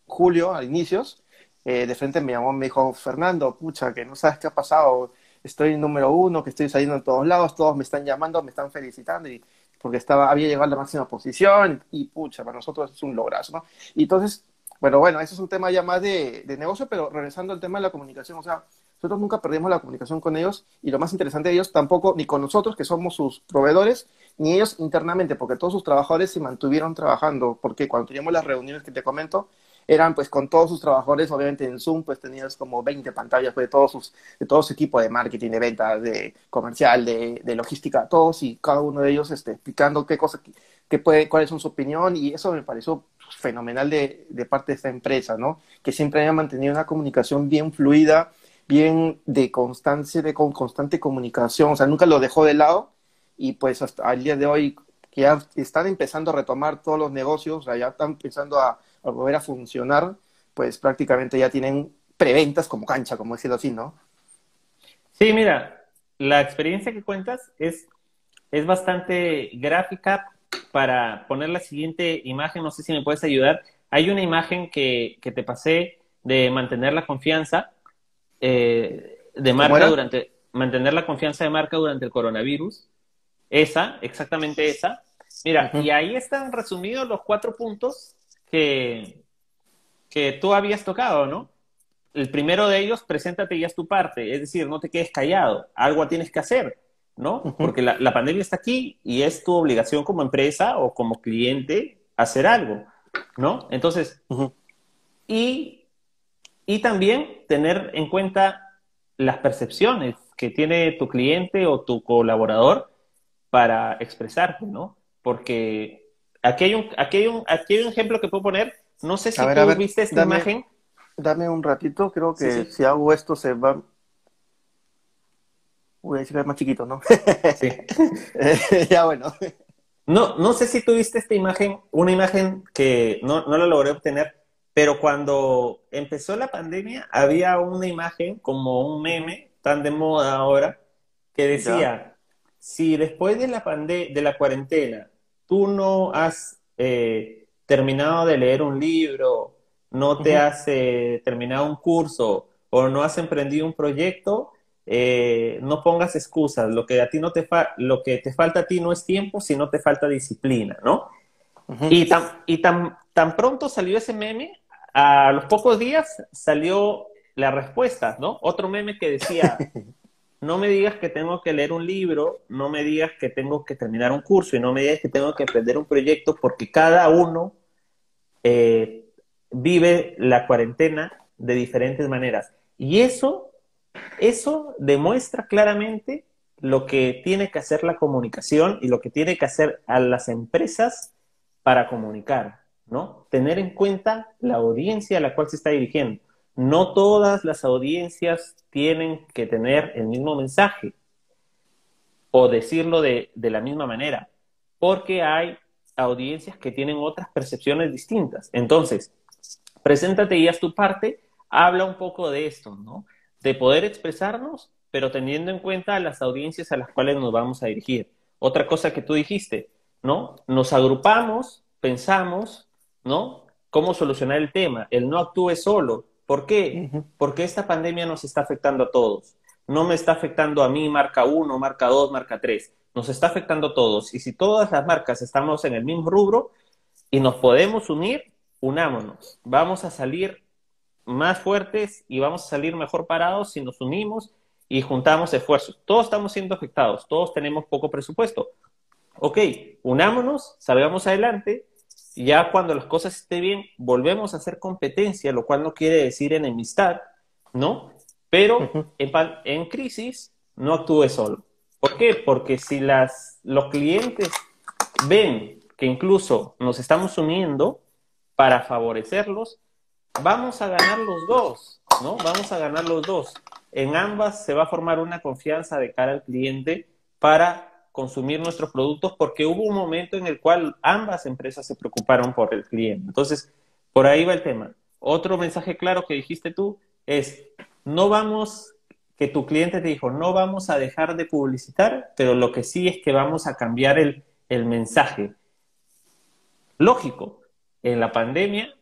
A: julio, a inicios, eh, de frente me llamó, me dijo, Fernando, pucha, que no sabes qué ha pasado, estoy número uno, que estoy saliendo en todos lados, todos me están llamando, me están felicitando, y porque estaba, había llegado a la máxima posición, y pucha, para nosotros es un lograzo, ¿no? Entonces, bueno, bueno, eso es un tema ya más de, de negocio, pero regresando al tema de la comunicación, o sea, nosotros nunca perdimos la comunicación con ellos y lo más interesante de ellos tampoco, ni con nosotros, que somos sus proveedores, ni ellos internamente, porque todos sus trabajadores se mantuvieron trabajando, porque cuando teníamos las reuniones que te comento, eran pues con todos sus trabajadores, obviamente en Zoom pues tenías como 20 pantallas pues, de, todos sus, de todo su equipo de marketing, de ventas, de comercial, de, de logística, todos y cada uno de ellos este, explicando qué cosa, qué puede, cuál es su opinión y eso me pareció fenomenal de, de parte de esta empresa, ¿no? Que siempre haya mantenido una comunicación bien fluida, bien de constancia, de con constante comunicación, o sea, nunca lo dejó de lado y pues hasta al día de hoy que ya están empezando a retomar todos los negocios, o sea, ya están empezando a, a volver a funcionar, pues prácticamente ya tienen preventas como cancha, como decirlo así, ¿no?
B: Sí, mira, la experiencia que cuentas es, es bastante gráfica para poner la siguiente imagen, no sé si me puedes ayudar. Hay una imagen que, que te pasé de mantener la confianza eh, de marca durante, mantener la confianza de marca durante el coronavirus. Esa, exactamente esa. Mira, uh -huh. y ahí están resumidos los cuatro puntos que, que tú habías tocado, ¿no? El primero de ellos, preséntate y haz tu parte, es decir, no te quedes callado, algo tienes que hacer, ¿no? Porque la, la, pandemia está aquí y es tu obligación como empresa o como cliente hacer algo, ¿no? Entonces, uh -huh. y, y también tener en cuenta las percepciones que tiene tu cliente o tu colaborador para expresarte, ¿no? Porque aquí hay un, aquí hay un, aquí hay un ejemplo que puedo poner. No sé si
A: ver,
B: tú
A: ver,
B: viste esta
A: dame,
B: imagen.
A: Dame un ratito, creo que
B: Sí, sí.
A: si hago esto se va. Voy a decir más chiquito, ¿no?
B: Sí.
A: ya bueno.
B: No, no sé si tú viste esta imagen, una imagen que no, no la logré obtener, pero cuando empezó la pandemia había una imagen como un meme tan de moda ahora que decía,
A: Ya.
B: si después de la, pande de la cuarentena tú no has eh, terminado de leer un libro, no te has eh, terminado un curso o no has emprendido un proyecto, eh, no pongas excusas. Lo que a ti no te fa- lo que te falta a ti no es tiempo, sino te falta disciplina, ¿no? Y tan, y tan, tan pronto salió ese meme, a los pocos días salió la respuesta, ¿no? Otro meme que decía, no me digas que tengo que leer un libro, no me digas que tengo que terminar un curso y no me digas que tengo que emprender un proyecto porque cada uno eh, vive la cuarentena de diferentes maneras. Y eso, eso demuestra claramente lo que tiene que hacer la comunicación y lo que tiene que hacer a las empresas para comunicar, ¿no? Tener en cuenta la audiencia a la cual se está dirigiendo. No todas las audiencias tienen que tener el mismo mensaje o decirlo de, de la misma manera, porque hay audiencias que tienen otras percepciones distintas. Entonces, preséntate y haz tu parte, habla un poco de esto, ¿no? De poder expresarnos, pero teniendo en cuenta las audiencias a las cuales nos vamos a dirigir. Otra cosa que tú dijiste, ¿no? Nos agrupamos, pensamos, ¿no? Cómo solucionar el tema. El no actúe solo. ¿Por qué?
A: Ujú.
B: Porque esta pandemia nos está afectando a todos. No me está afectando a mí, marca 1, marca 2, marca 3. Nos está afectando a todos. Y si todas las marcas estamos en el mismo rubro y nos podemos unir, unámonos. Vamos a salir más fuertes y vamos a salir mejor parados si nos unimos y juntamos esfuerzos. Todos estamos siendo afectados, todos tenemos poco presupuesto. Ok, unámonos, salgamos adelante. Ya cuando las cosas estén bien, volvemos a hacer competencia, lo cual no quiere decir enemistad, ¿no? Pero en, en crisis no actúe solo. ¿Por qué? Porque si las, los clientes ven que incluso nos estamos uniendo para favorecerlos, vamos a ganar los dos, ¿no? Vamos a ganar los dos. En ambas se va a formar una confianza de cara al cliente para consumir nuestros productos porque hubo un momento en el cual ambas empresas se preocuparon por el cliente. Entonces, por ahí va el tema. Otro mensaje claro que dijiste tú es, no vamos, que tu cliente te dijo, no vamos a dejar de publicitar, pero lo que sí es que vamos a cambiar el, el mensaje. Lógico, en la pandemia,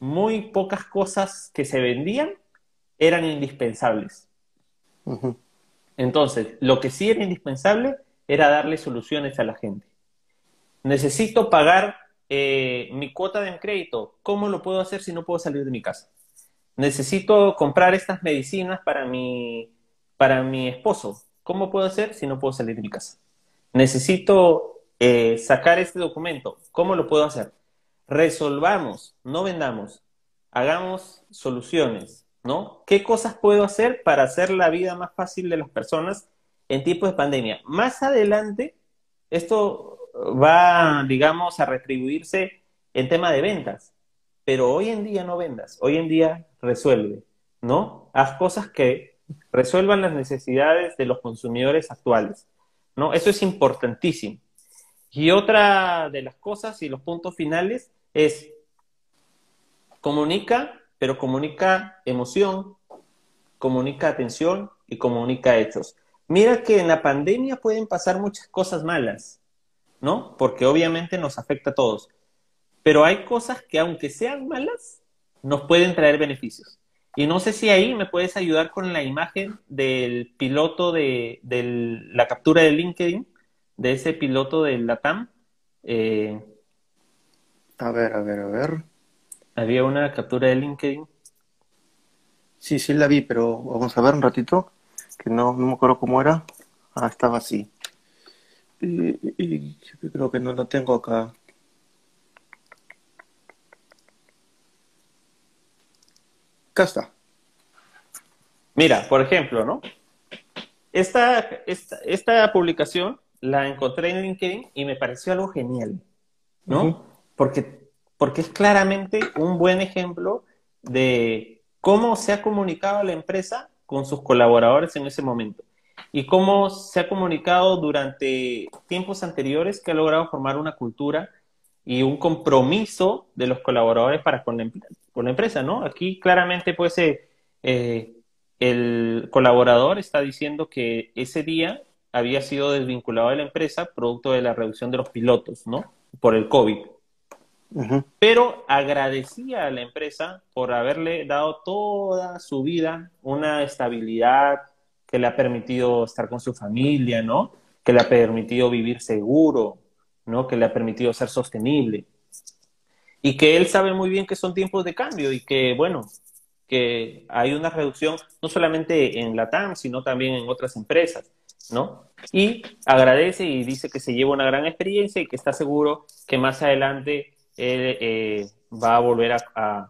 B: muy pocas cosas que se vendían eran indispensables. Entonces, lo que sí era indispensable era darle soluciones a la gente. Necesito pagar eh, mi cuota de crédito. ¿Cómo lo puedo hacer si no puedo salir de mi casa? Necesito comprar estas medicinas para mi, para mi esposo. ¿Cómo puedo hacer si no puedo salir de mi casa? Necesito eh, sacar este documento. ¿Cómo lo puedo hacer? Resolvamos, no vendamos, hagamos soluciones, ¿no? ¿Qué cosas puedo hacer para hacer la vida más fácil de las personas en tiempos de pandemia. Más adelante, esto va, digamos, a retribuirse en tema de ventas, pero hoy en día no vendas, hoy en día resuelve, ¿no? Haz cosas que resuelvan las necesidades de los consumidores actuales, ¿no? Eso es importantísimo. Y otra de las cosas y los puntos finales es comunica, pero comunica emoción, comunica atención y comunica hechos. Mira que en la pandemia pueden pasar muchas cosas malas, ¿no? Porque obviamente nos afecta a todos. Pero hay cosas que aunque sean malas, nos pueden traer beneficios. Y no sé si ahí me puedes ayudar con la imagen del piloto de, la captura de LinkedIn, de ese piloto del LATAM.
A: Eh, a ver, a ver, a ver.
B: Había una captura de LinkedIn.
A: Sí, sí la vi, pero vamos a ver un ratito que no, no me acuerdo cómo era. Ah, estaba así. Y, creo que no lo tengo acá. Acá está.
B: Mira, por ejemplo, ¿no? Esta, esta, esta publicación la encontré en LinkedIn y me pareció algo genial, ¿no? porque, porque es claramente un buen ejemplo de cómo se ha comunicado la empresa con sus colaboradores en ese momento y cómo se ha comunicado durante tiempos anteriores que ha logrado formar una cultura y un compromiso de los colaboradores para con la, empresa, ¿no? Aquí claramente pues eh, eh, el colaborador está diciendo que ese día había sido desvinculado de la empresa producto de la reducción de los pilotos, ¿no? Por el COVID pero agradecía a la empresa por haberle dado toda su vida una estabilidad que le ha permitido estar con su familia, ¿no? Que le ha permitido vivir seguro, ¿no? Que le ha permitido ser sostenible. Y que él sabe muy bien que son tiempos de cambio y que, bueno, que hay una reducción no solamente en la TAM, sino también en otras empresas, ¿no? Y agradece y dice que se lleva una gran experiencia y que está seguro que más adelante él eh, va a volver a,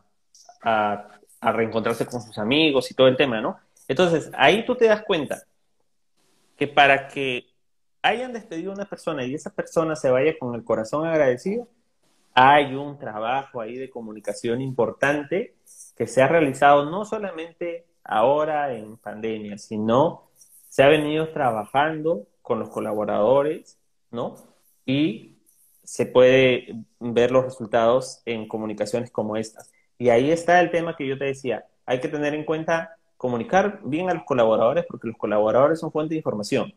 B: reencontrarse con sus amigos y todo el tema, ¿no? Entonces, ahí tú te das cuenta que para que hayan despedido a una persona y esa persona se vaya con el corazón agradecido, hay un trabajo ahí de comunicación importante que se ha realizado no solamente ahora en pandemia, sino se ha venido trabajando con los colaboradores, ¿no? Y se puede ver los resultados en comunicaciones como estas. Y ahí está el tema que yo te decía, hay que tener en cuenta comunicar bien a los colaboradores porque los colaboradores son fuente de información.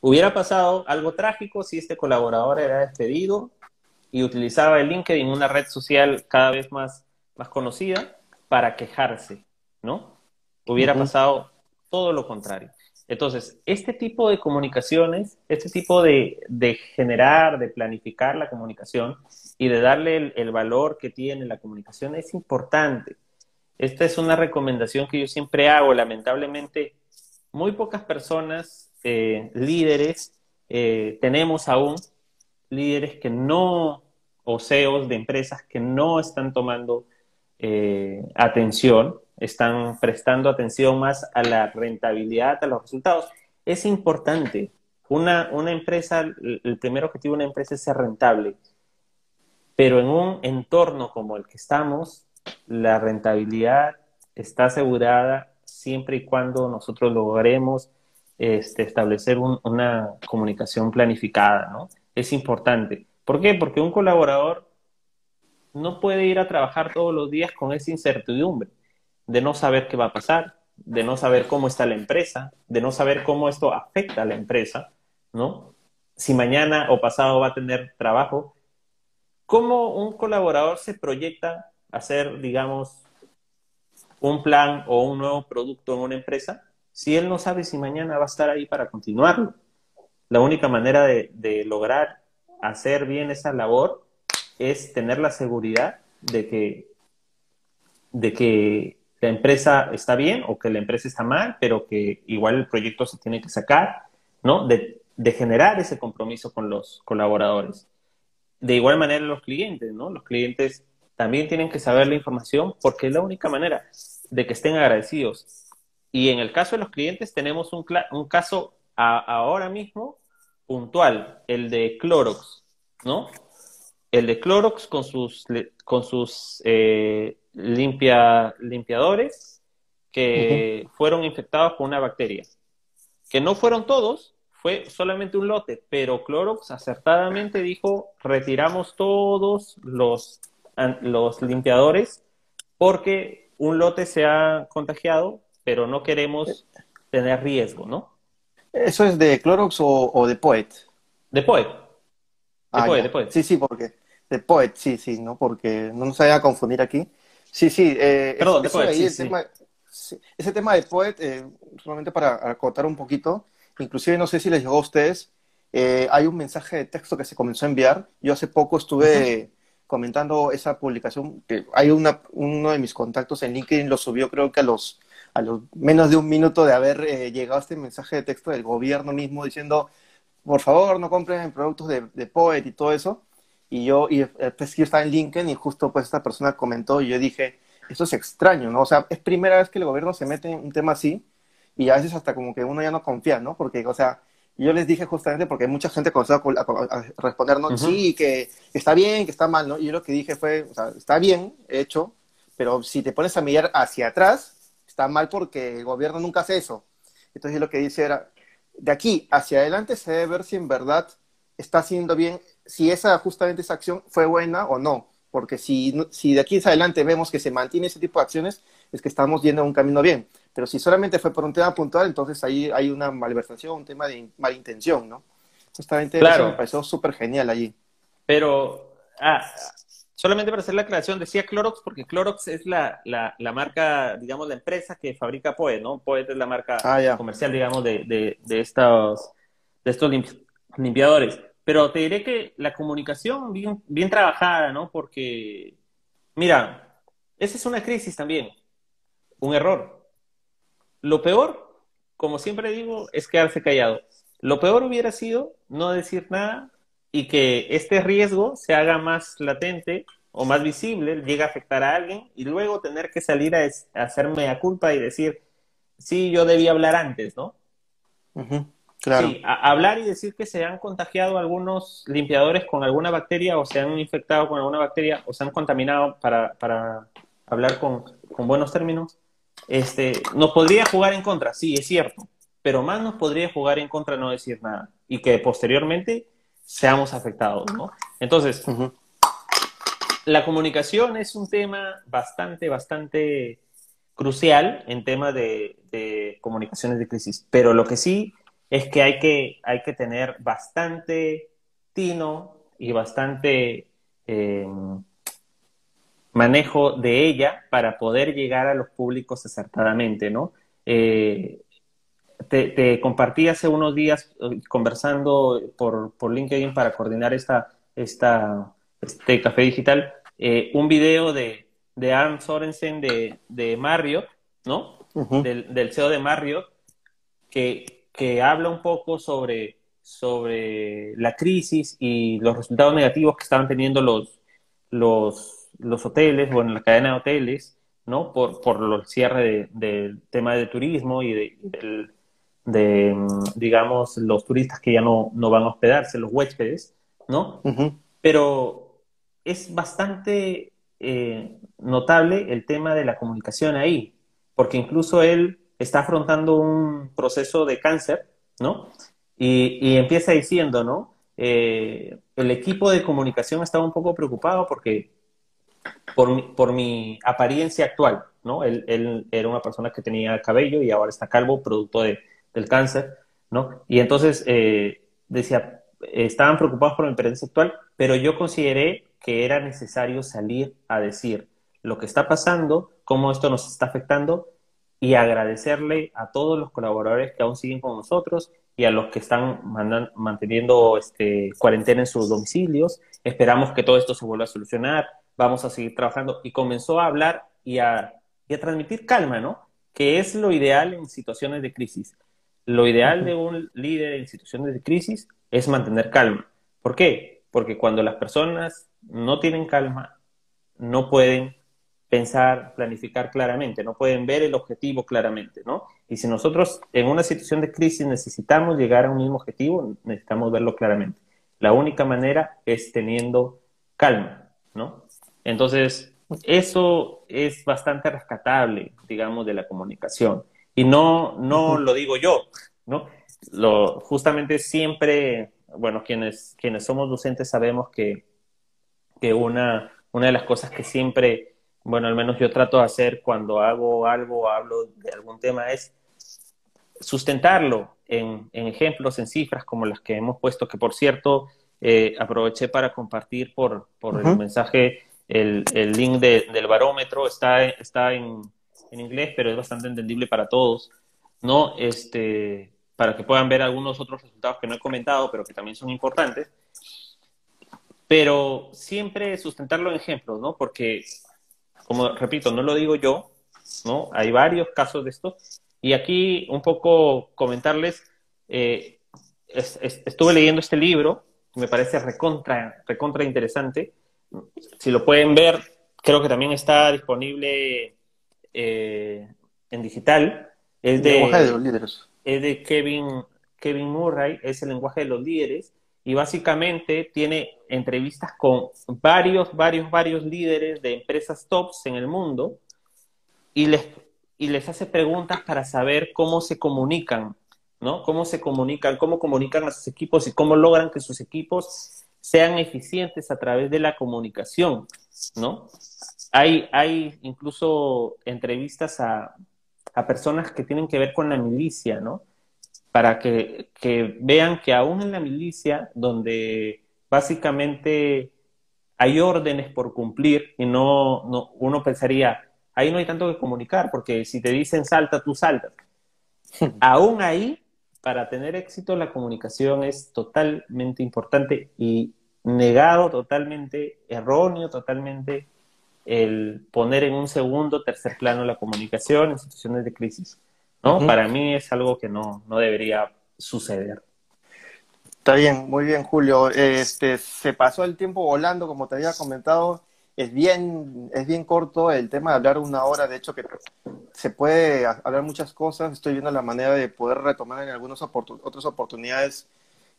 B: Hubiera pasado algo trágico si este colaborador era despedido y utilizaba el LinkedIn, una red social cada vez más, más conocida, para quejarse, ¿no? Hubiera pasado todo lo contrario. Entonces, este tipo de comunicaciones, este tipo de, generar, de planificar la comunicación y de darle el, valor que tiene la comunicación es importante. Esta es una recomendación que yo siempre hago. Lamentablemente, muy pocas personas, eh, líderes, eh, tenemos aún líderes que no, o CEOs de empresas que no están tomando eh, atención están prestando atención más a la rentabilidad, a los resultados. Es importante. Una, una empresa, el primer objetivo de una empresa es ser rentable, pero en un entorno como el que estamos, la rentabilidad está asegurada siempre y cuando nosotros logremos este, establecer una comunicación planificada, ¿no? Es importante. ¿Por qué? Porque un colaborador no puede ir a trabajar todos los días con esa incertidumbre de no saber qué va a pasar, de no saber cómo está la empresa, de no saber cómo esto afecta a la empresa, ¿no? Si mañana o pasado va a tener trabajo. ¿Cómo un colaborador se proyecta a hacer, digamos, un plan o un nuevo producto en una empresa si él no sabe si mañana va a estar ahí para continuarlo? La única manera de, de lograr hacer bien esa labor es tener la seguridad de que, de que la empresa está bien o que la empresa está mal, pero que igual el proyecto se tiene que sacar, ¿no? De, de generar ese compromiso con los colaboradores. De igual manera los clientes, ¿no? Los clientes también tienen que saber la información porque es la única manera de que estén agradecidos. Y en el caso de los clientes tenemos un, un caso ahora mismo puntual, el de Clorox, ¿no? El de Clorox con sus, con sus eh, limpia, limpiadores que fueron infectados con una bacteria. Que no fueron todos, fue solamente un lote, pero Clorox acertadamente dijo, retiramos todos los, los limpiadores porque un lote se ha contagiado, pero no queremos tener riesgo, ¿no?
A: ¿Eso es de Clorox o, de Poet?
B: De Poet. De
A: ah, Poet, de Poet. Sí, sí, porque de Poet, sí, sí, ¿no? Porque no nos vaya a confundir aquí. Sí, sí. Eh, Perdón, ese tema de Poet, eh, solamente para acotar un poquito, inclusive no sé si les llegó a ustedes, eh, hay un mensaje de texto que se comenzó a enviar. Yo hace poco estuve comentando esa publicación, que hay una, uno de mis contactos en LinkedIn lo subió creo que a los, a los menos de un minuto de haber eh, llegado este mensaje de texto del gobierno mismo diciendo, por favor, no compren productos de, de Poet y todo eso. Y yo, y pues yo estaba en LinkedIn y justo pues esta persona comentó y yo dije, eso es extraño, ¿no? O sea, es primera vez que el gobierno se mete en un tema así y a veces hasta como que uno ya no confía, ¿no? Porque, o sea, yo les dije justamente porque mucha gente comenzó a, responder, ¿no? Sí, que está bien, que está mal, ¿no? Y yo lo que dije fue, o sea, está bien hecho, pero si te pones a mirar hacia atrás, está mal porque el gobierno nunca hace eso. Entonces yo lo que dice era, de aquí hacia adelante se debe ver si en verdad está haciendo bien si esa justamente esa acción fue buena o no. Porque si, si de aquí en adelante vemos que se mantiene ese tipo de acciones, es que estamos yendo a un camino bien. Pero si solamente fue por un tema puntual, entonces ahí hay una malversación, un tema de malintención, ¿no? Justamente claro. eso me pareció súper genial allí.
B: Pero, ah, solamente para hacer la aclaración, decía Clorox porque Clorox es la, la, la, marca, digamos, la empresa que fabrica Poet, ¿no? Poet es la marca ah, comercial, digamos, de, de, de, estos, de estos limpiadores. Pero te diré que la comunicación bien, trabajada, ¿no? Porque, mira, esa es una crisis también, un error. Lo peor, como siempre digo, es quedarse callado. Lo peor hubiera sido no decir nada y que este riesgo se haga más latente o más visible, llegue a afectar a alguien y luego tener que salir a, hacerme a culpa y decir, sí, yo debía hablar antes, ¿no? Sí, hablar y decir que se han contagiado algunos limpiadores con alguna bacteria o se han infectado con alguna bacteria o se han contaminado para, para hablar con, con, buenos términos, este, nos podría jugar en contra, sí, es cierto, pero más nos podría jugar en contra no decir nada y que posteriormente seamos afectados, ¿no? Entonces, la comunicación es un tema bastante, bastante crucial en tema de, de comunicaciones de crisis, pero lo que sí es que hay que, hay que tener bastante tino y bastante em, manejo de ella para poder llegar a los públicos acertadamente, ¿no? Eh, te, compartí hace unos días eh, conversando por, por LinkedIn para coordinar esta, esta, este café digital, eh, un video de, de Arn Sorensen de, de Marriott, ¿no? del, del CEO de Marriott, que, que habla un poco sobre, sobre la crisis y los resultados negativos que estaban teniendo los, los, los hoteles, bueno, la cadena de hoteles, ¿no? Por, por el cierre del tema de turismo y de, de, digamos, los turistas que ya no, no van a hospedarse, los huéspedes, ¿no? Pero es bastante eh, notable el tema de la comunicación ahí, porque incluso él está afrontando un proceso de cáncer, ¿no? Y, empieza diciendo, ¿no? Eh, el equipo de comunicación estaba un poco preocupado porque por mi, por mi apariencia actual, ¿no? Él, era una persona que tenía cabello y ahora está calvo, producto de, del cáncer, ¿no? Y entonces eh, decía, estaban preocupados por mi apariencia actual, pero yo consideré que era necesario salir a decir lo que está pasando, cómo esto nos está afectando y agradecerle a todos los colaboradores que aún siguen con nosotros y a los que están manteniendo este, cuarentena en sus domicilios. Esperamos que todo esto se vuelva a solucionar, vamos a seguir trabajando. Y comenzó a hablar y a, y a transmitir calma, ¿no? Que es lo ideal en situaciones de crisis. Lo ideal de un líder en situaciones de crisis es mantener calma. ¿Por qué? Porque cuando las personas no tienen calma, no pueden pensar, planificar claramente, no pueden ver el objetivo claramente, ¿no? Y si nosotros en una situación de crisis necesitamos llegar a un mismo objetivo, necesitamos verlo claramente. La única manera es teniendo calma, ¿no? Entonces, eso es bastante rescatable, digamos, de la comunicación. Y no, no lo digo yo, ¿no? Lo, justamente siempre, bueno, quienes, quienes somos docentes sabemos que, que una, una de las cosas que siempre bueno, al menos yo trato de hacer cuando hago algo o hablo de algún tema, es sustentarlo en, ejemplos, en cifras como las que hemos puesto, que por cierto, eh, aproveché para compartir por, por el mensaje el, el link del barómetro, está, está en, en, inglés, pero es bastante entendible para todos, ¿no? Este, para que puedan ver algunos otros resultados que no he comentado, pero que también son importantes. Pero siempre sustentarlo en ejemplos, ¿no? Porque como repito, no lo digo yo, ¿no? Hay varios casos de esto. Y aquí un poco comentarles, eh, estuve leyendo este libro, me parece recontra, recontra interesante. Si lo pueden ver, creo que también está disponible eh, en digital. Es de, de los líderes. Es de Kevin, Kevin Murray, es el lenguaje de los líderes y básicamente tiene entrevistas con varios, varios, varios líderes de empresas tops en el mundo y les, y les hace preguntas para saber cómo se comunican, ¿no? Cómo se comunican, cómo comunican a sus equipos y cómo logran que sus equipos sean eficientes a través de la comunicación, ¿no? Hay, hay incluso entrevistas a, a personas que tienen que ver con la milicia, ¿no? para que, vean que aún en la milicia, donde básicamente hay órdenes por cumplir y no, no, uno pensaría, ahí no hay tanto que comunicar, porque si te dicen salta, tú saltas. aún ahí, para tener éxito, la comunicación es totalmente importante y negado totalmente, erróneo totalmente el poner en un segundo, tercer plano la comunicación en situaciones de crisis. ¿no? Para mí es algo que no, no debería suceder.
A: Está bien, muy bien, Julio. Este, se pasó el tiempo volando, como te había comentado. Es bien, es bien corto el tema de hablar una hora. De hecho, que se puede hablar muchas cosas. Estoy viendo la manera de poder retomar en algunas otras oportunidades.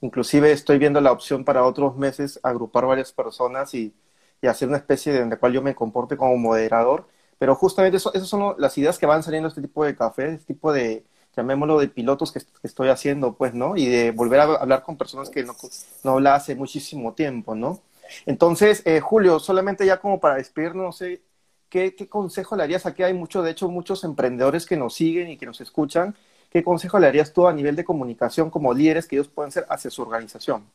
A: Inclusive estoy viendo la opción para otros meses agrupar varias personas y, y hacer una especie de en la cual yo me comporte como moderador pero justamente eso, esas son las ideas que van saliendo de este tipo de café, este tipo de, llamémoslo, de pilotos que, estoy haciendo, pues, ¿no? Y de volver a hablar con personas que no, no hablaba hace muchísimo tiempo, ¿no? Entonces, eh, Julio, solamente ya como para despedirnos, no sé, ¿qué, ¿qué, consejo le harías? Aquí hay mucho, de hecho, muchos emprendedores que nos siguen y que nos escuchan. ¿Qué consejo le harías tú a nivel de comunicación como líderes que ellos pueden ser hacia su organización?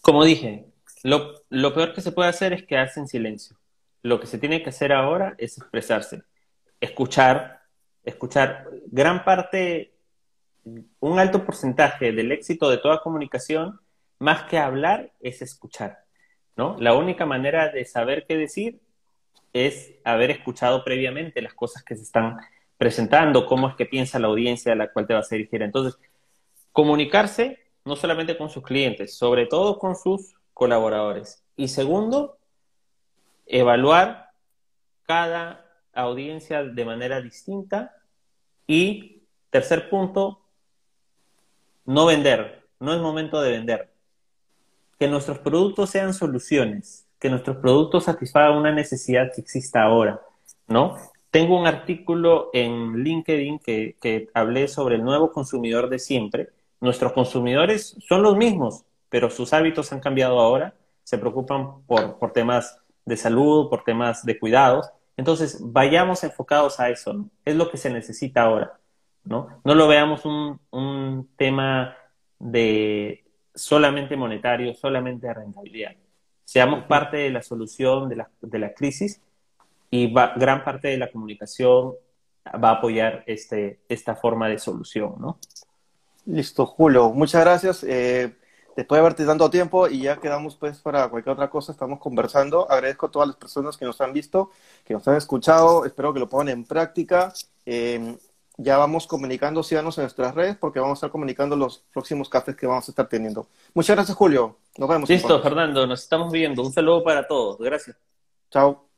B: Como dije, lo, lo peor que se puede hacer es quedarse en silencio lo que se tiene que hacer ahora es expresarse, escuchar, escuchar. Gran parte, un alto porcentaje del éxito de toda comunicación, más que hablar, es escuchar. ¿no? La única manera de saber qué decir es haber escuchado previamente las cosas que se están presentando, cómo es que piensa la audiencia a la cual te vas a dirigir. Entonces, comunicarse no solamente con sus clientes, sobre todo con sus colaboradores. Y segundo, evaluar cada audiencia de manera distinta y tercer punto, no vender, no es momento de vender. Que nuestros productos sean soluciones, que nuestros productos satisfagan una necesidad que exista ahora, ¿no? Tengo un artículo en LinkedIn que, que hablé sobre el nuevo consumidor de siempre. Nuestros consumidores son los mismos, pero sus hábitos han cambiado ahora, se preocupan por, por temas de salud, por temas de cuidados. Entonces, vayamos enfocados a eso, ¿no? Es lo que se necesita ahora, ¿no? No lo veamos un, un tema de solamente monetario, solamente de rentabilidad. Seamos parte de la solución de la, de la crisis y gran parte de la comunicación va a apoyar este, esta forma de solución, ¿no?
A: Listo, Julio. Muchas gracias. Eh, después de haberte tanto tiempo y ya quedamos pues para cualquier otra cosa, estamos conversando. Agradezco a todas las personas que nos han visto, que nos han escuchado. Espero que lo pongan en práctica. Eh, ya vamos comunicando, síganos en nuestras redes porque vamos a estar comunicando los próximos cafés que vamos a estar teniendo. Muchas gracias, Julio. Nos vemos.
B: Listo, Fernando, nos estamos viendo. Un saludo para todos. Gracias.
A: Chao.